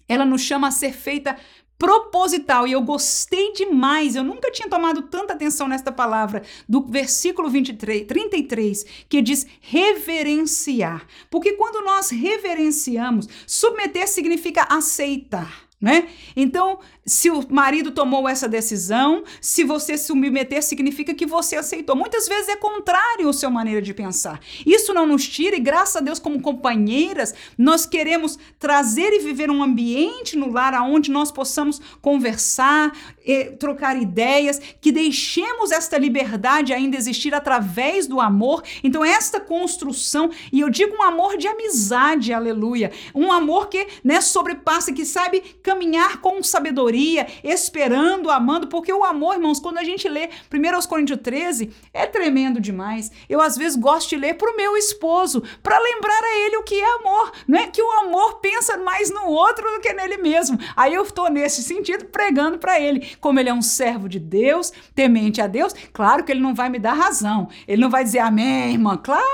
ela nos chama a ser feita proposital. E eu gostei demais, eu nunca tinha tomado tanta atenção nesta palavra, do versículo 23, 33, que diz reverenciar. Porque quando nós reverenciamos, submeter significa aceitar né? Então, se o marido tomou essa decisão, se você se submeter, significa que você aceitou. Muitas vezes é contrário à sua maneira de pensar. Isso não nos tira, e graças a Deus, como companheiras, nós queremos trazer e viver um ambiente no lar onde nós possamos conversar, eh, trocar ideias, que deixemos esta liberdade ainda existir através do amor. Então, esta construção, e eu digo um amor de amizade, aleluia, um amor que né, sobrepassa, que sabe caminhar com sabedoria, esperando, amando, porque o amor, irmãos, quando a gente lê 1 Coríntios 13, é tremendo demais. Eu, às vezes, gosto de ler para o meu esposo, para lembrar a ele o que é amor, não é que o amor pensa mais no outro do que nele mesmo. Aí eu estou nesse sentido pregando para ele, como ele é um servo de Deus, temente a Deus, claro que ele não vai me dar razão. Ele não vai dizer amém, irmã. Claro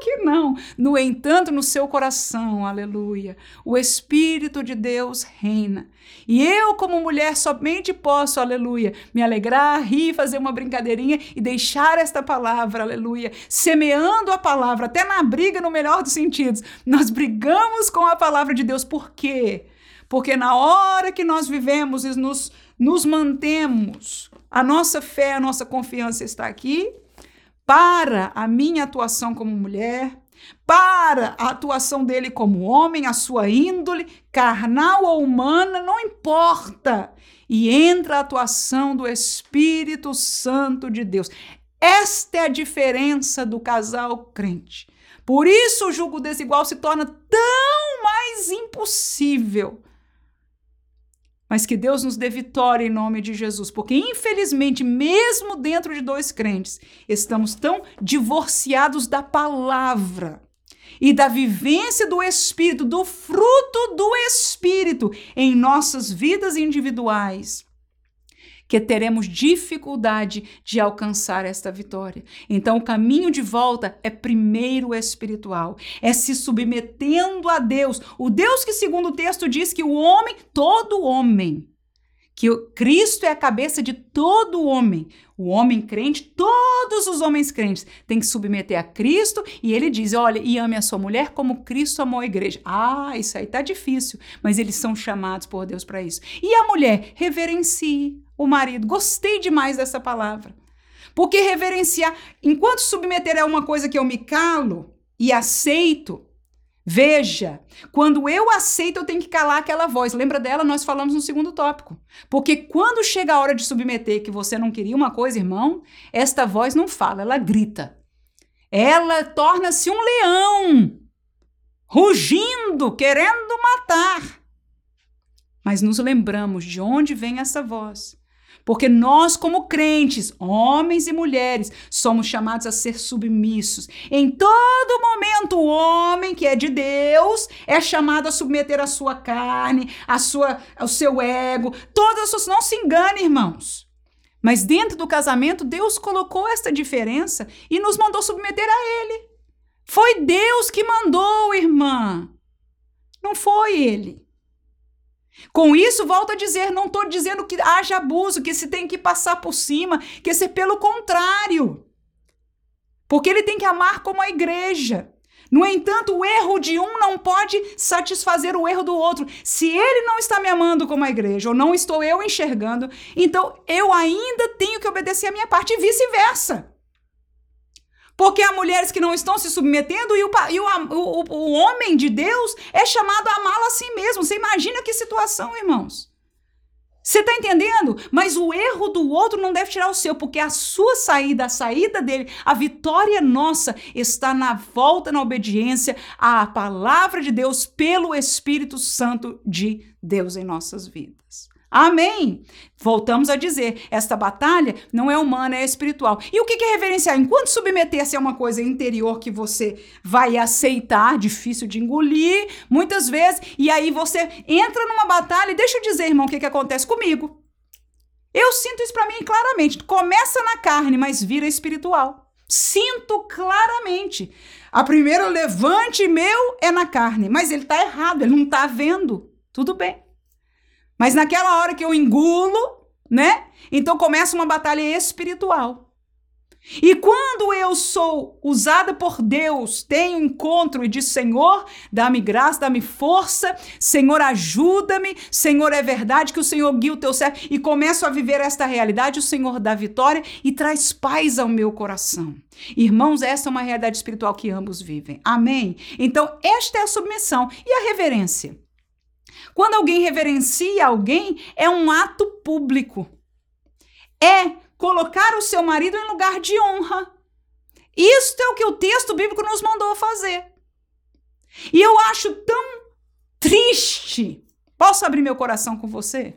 que não. No entanto, no seu coração, aleluia, o Espírito de Deus reina. E eu, como mulher, somente posso, aleluia, me alegrar, rir, fazer uma brincadeirinha e deixar esta palavra, aleluia, semeando a palavra, até na briga, no melhor dos sentidos. Nós brigamos com a palavra de Deus. Por quê? Porque na hora que nós vivemos e nos, nos mantemos, a nossa fé, a nossa confiança está aqui, para a minha atuação como mulher, para a atuação dele como homem, a sua índole, carnal ou humana, não importa. E entra a atuação do Espírito Santo de Deus. Esta é a diferença do casal crente. Por isso o julgo desigual se torna tão mais impossível mas que Deus nos dê vitória em nome de Jesus, porque infelizmente, mesmo dentro de dois crentes, estamos tão divorciados da palavra e da vivência do Espírito, do fruto do Espírito em nossas vidas individuais que teremos dificuldade de alcançar esta vitória. Então, o caminho de volta é primeiro espiritual, é se submetendo a Deus, o Deus que, segundo o texto, diz que o homem, todo homem, que Cristo é a cabeça de todo homem. O homem crente, todos os homens crentes têm que submeter a Cristo e ele diz: olha, e ame a sua mulher como Cristo amou a igreja. Ah, isso aí tá difícil, mas eles são chamados por Deus para isso. E a mulher, reverencie o marido. Gostei demais dessa palavra. Porque reverenciar, enquanto submeter é uma coisa que eu me calo e aceito, veja, quando eu aceito, eu tenho que calar aquela voz. Lembra dela? Nós falamos no segundo tópico. Porque quando chega a hora de submeter que você não queria uma coisa, irmão, esta voz não fala, ela grita. Ela torna-se um leão, rugindo, querendo matar. Mas nos lembramos de onde vem essa voz. Porque nós, como crentes, homens e mulheres, somos chamados a ser submissos. Em todo momento, o homem que é de Deus é chamado a submeter a sua carne, a sua, ao seu ego, todas as suas. Não se engane, irmãos. Mas dentro do casamento, Deus colocou esta diferença e nos mandou submeter a Ele. Foi Deus que mandou, irmã. Não foi Ele. Com isso, volto a dizer, não estou dizendo que haja abuso, que se tem que passar por cima, que se pelo contrário. Porque ele tem que amar como a igreja. No entanto, o erro de um não pode satisfazer o erro do outro. Se ele não está me amando como a igreja, ou não estou eu enxergando, então eu ainda tenho que obedecer a minha parte e vice-versa. Porque há mulheres que não estão se submetendo e o, e o, o, o homem de Deus é chamado a amá-la a si mesmo. Você imagina que situação, irmãos? Você está entendendo? Mas o erro do outro não deve tirar o seu, porque a sua saída, a saída dele, a vitória nossa está na volta, na obediência à palavra de Deus pelo Espírito Santo de Deus em nossas vidas. Amém. Voltamos a dizer, esta batalha não é humana, é espiritual. E o que é reverenciar? Enquanto submeter-se a uma coisa interior que você vai aceitar, difícil de engolir, muitas vezes, e aí você entra numa batalha, e deixa eu dizer, irmão, o que, que acontece comigo. Eu sinto isso para mim claramente. Começa na carne, mas vira espiritual. Sinto claramente. A primeira levante meu é na carne, mas ele está errado, ele não está vendo. Tudo bem. Mas naquela hora que eu engulo, né? Então começa uma batalha espiritual. E quando eu sou usada por Deus, tenho encontro e diz: Senhor, dá-me graça, dá-me força, Senhor, ajuda-me, Senhor, é verdade que o Senhor guia o teu servo, e começo a viver esta realidade, o Senhor dá vitória e traz paz ao meu coração. Irmãos, essa é uma realidade espiritual que ambos vivem. Amém? Então, esta é a submissão e a reverência. Quando alguém reverencia alguém, é um ato público. é colocar o seu marido em lugar de honra. Isto é o que o texto bíblico nos mandou fazer. E eu acho tão triste. Posso abrir meu coração com você?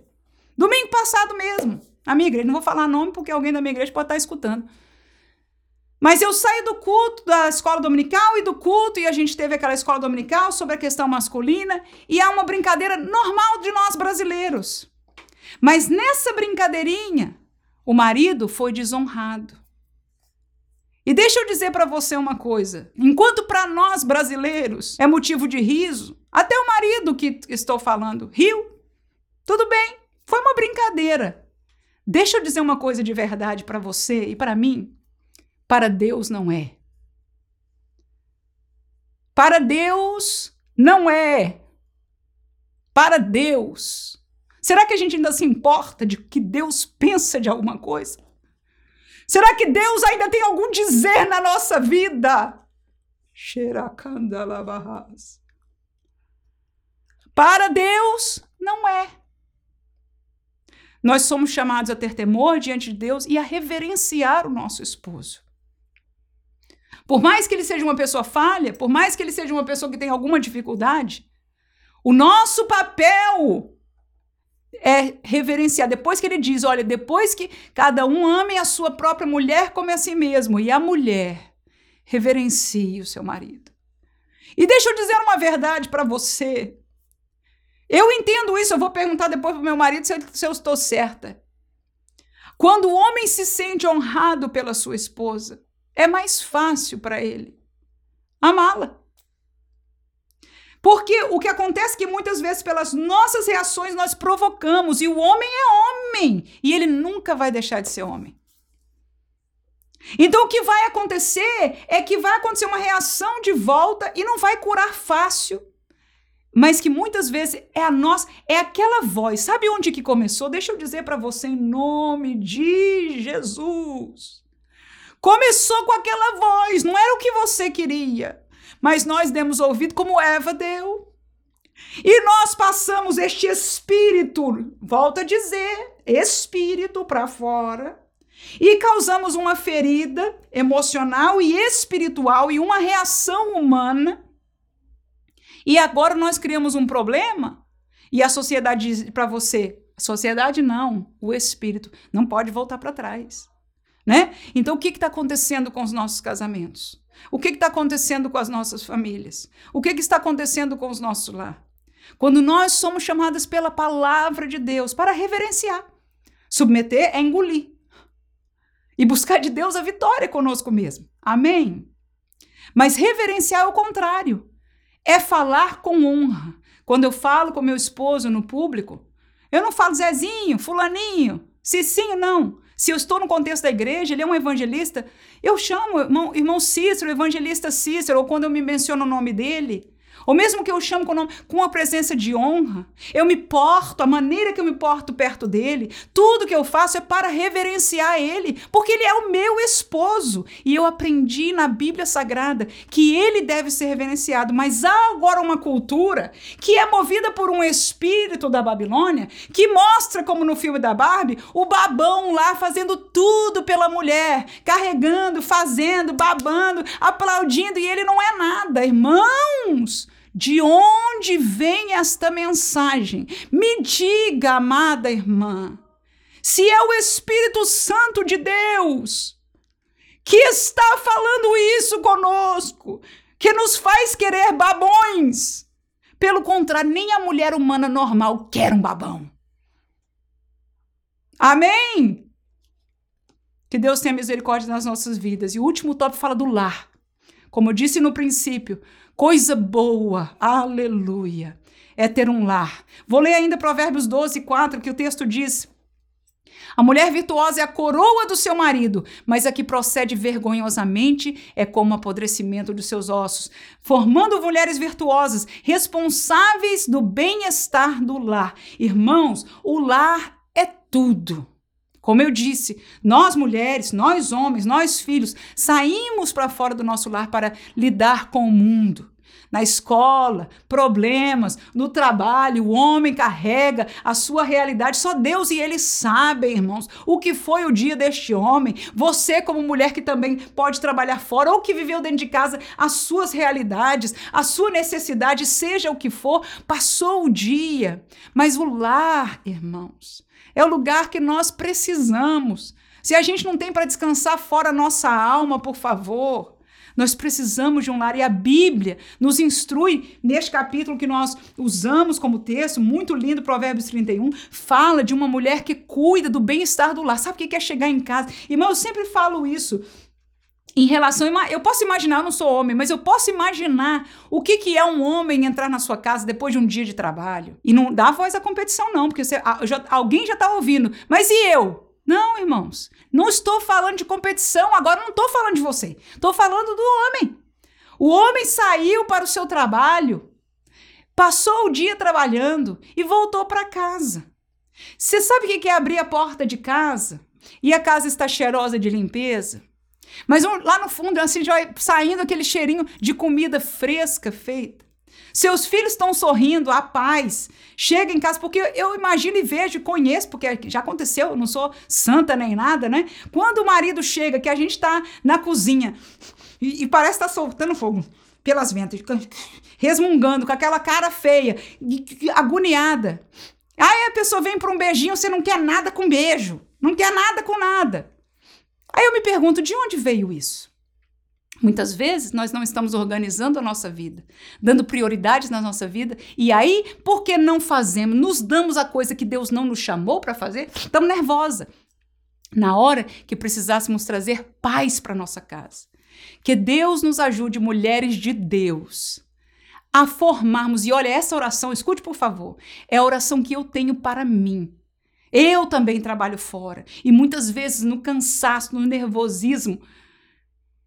Domingo passado mesmo, a minha igreja, não vou falar nome porque alguém da minha igreja pode estar escutando. Mas eu saí do culto da escola dominical e do culto, e a gente teve aquela escola dominical sobre a questão masculina, e é uma brincadeira normal de nós brasileiros. Mas nessa brincadeirinha, o marido foi desonrado. E deixa eu dizer para você uma coisa: enquanto para nós brasileiros é motivo de riso, até o marido que estou falando riu. Tudo bem, foi uma brincadeira. Deixa eu dizer uma coisa de verdade para você e para mim. Para Deus não é. Para Deus não é. Para Deus. Será que a gente ainda se importa de que Deus pensa de alguma coisa? Será que Deus ainda tem algum dizer na nossa vida? Para Deus, não é. Nós somos chamados a ter temor diante de Deus e a reverenciar o nosso esposo. Por mais que ele seja uma pessoa falha, por mais que ele seja uma pessoa que tem alguma dificuldade, o nosso papel é reverenciar. Depois que ele diz, olha, depois que cada um ame a sua própria mulher como a si mesmo, e a mulher reverencie o seu marido. E deixa eu dizer uma verdade para você. Eu entendo isso, eu vou perguntar depois para meu marido se eu estou certa. Quando o homem se sente honrado pela sua esposa, é mais fácil para ele amá-la. Porque o que acontece é que muitas vezes, pelas nossas reações, nós provocamos, e o homem é homem, e ele nunca vai deixar de ser homem. Então, o que vai acontecer é que vai acontecer uma reação de volta e não vai curar fácil. Mas que muitas vezes é a nossa, é aquela voz. Sabe onde que começou? Deixa eu dizer para você em nome de Jesus. Começou com aquela voz, não era o que você queria mas nós demos ouvido como Eva deu. E nós passamos este espírito, volta a dizer, espírito para fora, e causamos uma ferida emocional e espiritual e uma reação humana. E agora nós criamos um problema e a sociedade diz para você, sociedade não, o espírito não pode voltar para trás, né? Então o que está acontecendo com os nossos casamentos? O que está acontecendo com as nossas famílias? O que, que está acontecendo com os nossos lar? Quando nós somos chamadas pela palavra de Deus para reverenciar, submeter é engolir e buscar de Deus a vitória conosco mesmo. Amém? Mas reverenciar é o contrário. É falar com honra. Quando eu falo com meu esposo no público, eu não falo Zezinho, Fulaninho, Cicinho, não. Se eu estou no contexto da igreja, ele é um evangelista, eu chamo irmão, irmão Cícero, evangelista Cícero, ou quando eu me menciono o nome dele, ou mesmo que eu chamo com, nome, com a presença de honra, eu me porto, a maneira que eu me porto perto dele, tudo que eu faço é para reverenciar ele, porque ele é o meu esposo. E eu aprendi na Bíblia Sagrada que ele deve ser reverenciado. Mas há agora uma cultura que é movida por um espírito da Babilônia que mostra, como no filme da Barbie, o babão lá fazendo tudo pela mulher, carregando, fazendo, babando, aplaudindo, e ele não é nada, irmãos. De onde vem esta mensagem? Me diga, amada irmã, se é o Espírito Santo de Deus que está falando isso conosco, que nos faz querer babões. Pelo contrário, nem a mulher humana normal quer um babão. Amém? Que Deus tenha misericórdia nas nossas vidas. E o último tópico fala do lar. Como eu disse no princípio, Coisa boa, aleluia, é ter um lar. Vou ler ainda Provérbios 12, 4, que o texto diz. A mulher virtuosa é a coroa do seu marido, mas a que procede vergonhosamente é como o apodrecimento dos seus ossos, formando mulheres virtuosas, responsáveis do bem-estar do lar. Irmãos, o lar é tudo. Como eu disse, nós mulheres, nós homens, nós filhos, saímos para fora do nosso lar para lidar com o mundo. na escola, problemas, no trabalho, o homem carrega a sua realidade. Só Deus e ele sabem, irmãos, o que foi o dia deste homem. Você, como mulher que também pode trabalhar fora ou que viveu dentro de casa, as suas realidades, a sua necessidade, seja o que for, passou o dia. Mas o lar, irmãos, é o lugar que nós precisamos. Se a gente não tem para descansar fora nossa alma, por favor, nós precisamos de um lar e a Bíblia nos instrui neste capítulo que nós usamos como texto, muito lindo, Provérbios 31, fala de uma mulher que cuida do bem-estar do lar. Sabe o que é chegar em casa? Irmão, eu sempre falo isso em relação. Eu posso imaginar, eu não sou homem, mas eu posso imaginar o que, que é um homem entrar na sua casa depois de um dia de trabalho. E não dá voz à competição, não, porque você, já, alguém já está ouvindo. Mas e eu? Não, irmãos. Não estou falando de competição, agora não estou falando de você. Estou falando do homem. O homem saiu para o seu trabalho, passou o dia trabalhando e voltou para casa. Você sabe o que é abrir a porta de casa e a casa está cheirosa de limpeza? Mas lá no fundo, assim, já saindo aquele cheirinho de comida fresca feita. Seus filhos estão sorrindo, a paz. Chega em casa, porque eu imagino e vejo, conheço, porque já aconteceu, eu não sou santa nem nada, né? Quando o marido chega, que a gente está na cozinha e, e parece estar tá soltando fogo pelas ventas, resmungando, com aquela cara feia, agoniada. Aí a pessoa vem para um beijinho, você não quer nada com beijo, não quer nada com nada. Aí eu me pergunto, de onde veio isso? Muitas vezes nós não estamos organizando a nossa vida, dando prioridades na nossa vida, e aí, porque não fazemos, nos damos a coisa que Deus não nos chamou para fazer, estamos nervosa. Na hora que precisássemos trazer paz para nossa casa. Que Deus nos ajude, mulheres de Deus, a formarmos. E olha, essa oração, escute por favor, é a oração que eu tenho para mim. Eu também trabalho fora. E muitas vezes no cansaço, no nervosismo,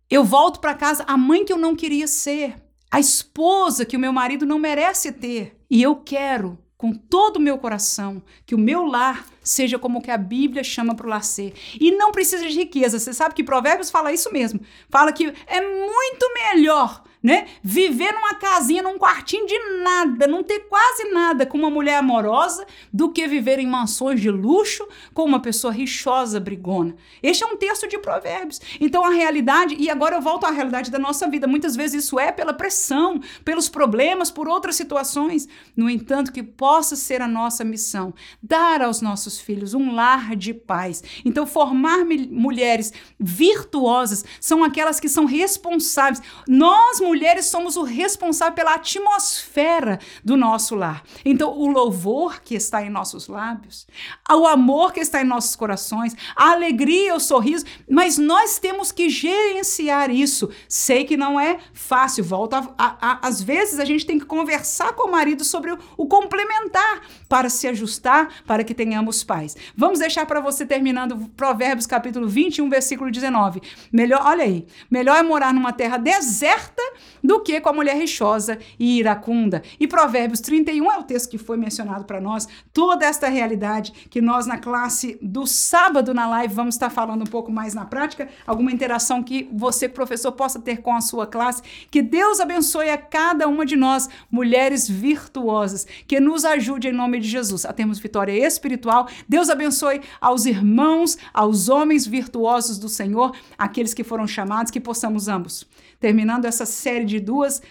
eu volto para casa a mãe que eu não queria ser, a esposa que o meu marido não merece ter. E eu quero, com todo o meu coração, que o meu lar seja como que a Bíblia chama para o lar ser. E não precisa de riqueza. Você sabe que Provérbios fala isso mesmo. Fala que é muito melhor né? Viver numa casinha, num quartinho de nada, não ter quase nada com uma mulher amorosa, do que viver em mansões de luxo com uma pessoa rixosa, brigona. Este é um texto de Provérbios. Então a realidade, e agora eu volto à realidade da nossa vida, muitas vezes isso é pela pressão, pelos problemas, por outras situações. No entanto, que possa ser a nossa missão dar aos nossos filhos um lar de paz. Então, formar mulheres virtuosas são aquelas que são responsáveis. Nós, mulheres somos o responsável pela atmosfera do nosso lar. Então, o louvor que está em nossos lábios, o amor que está em nossos corações, a alegria, o sorriso, mas nós temos que gerenciar isso. Sei que não é fácil, volta a, a, às vezes a gente tem que conversar com o marido sobre o, o complementar para se ajustar, para que tenhamos paz. Vamos deixar para você terminando Provérbios capítulo 21, versículo 19. Melhor, olha aí, melhor é morar numa terra deserta do que com a mulher rixosa e iracunda. E Provérbios 31 é o texto que foi mencionado para nós, toda esta realidade que nós na classe do sábado na live vamos estar falando um pouco mais na prática, alguma interação que você, professor, possa ter com a sua classe. Que Deus abençoe a cada uma de nós, mulheres virtuosas, que nos ajude em nome de Jesus a termos vitória espiritual. Deus abençoe aos irmãos, aos homens virtuosos do Senhor, aqueles que foram chamados, que possamos ambos terminando essa série de duas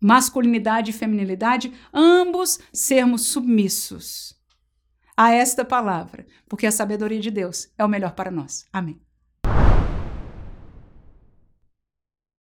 masculinidade e feminilidade, ambos sermos submissos a esta palavra, porque a sabedoria de Deus é o melhor para nós. Amém.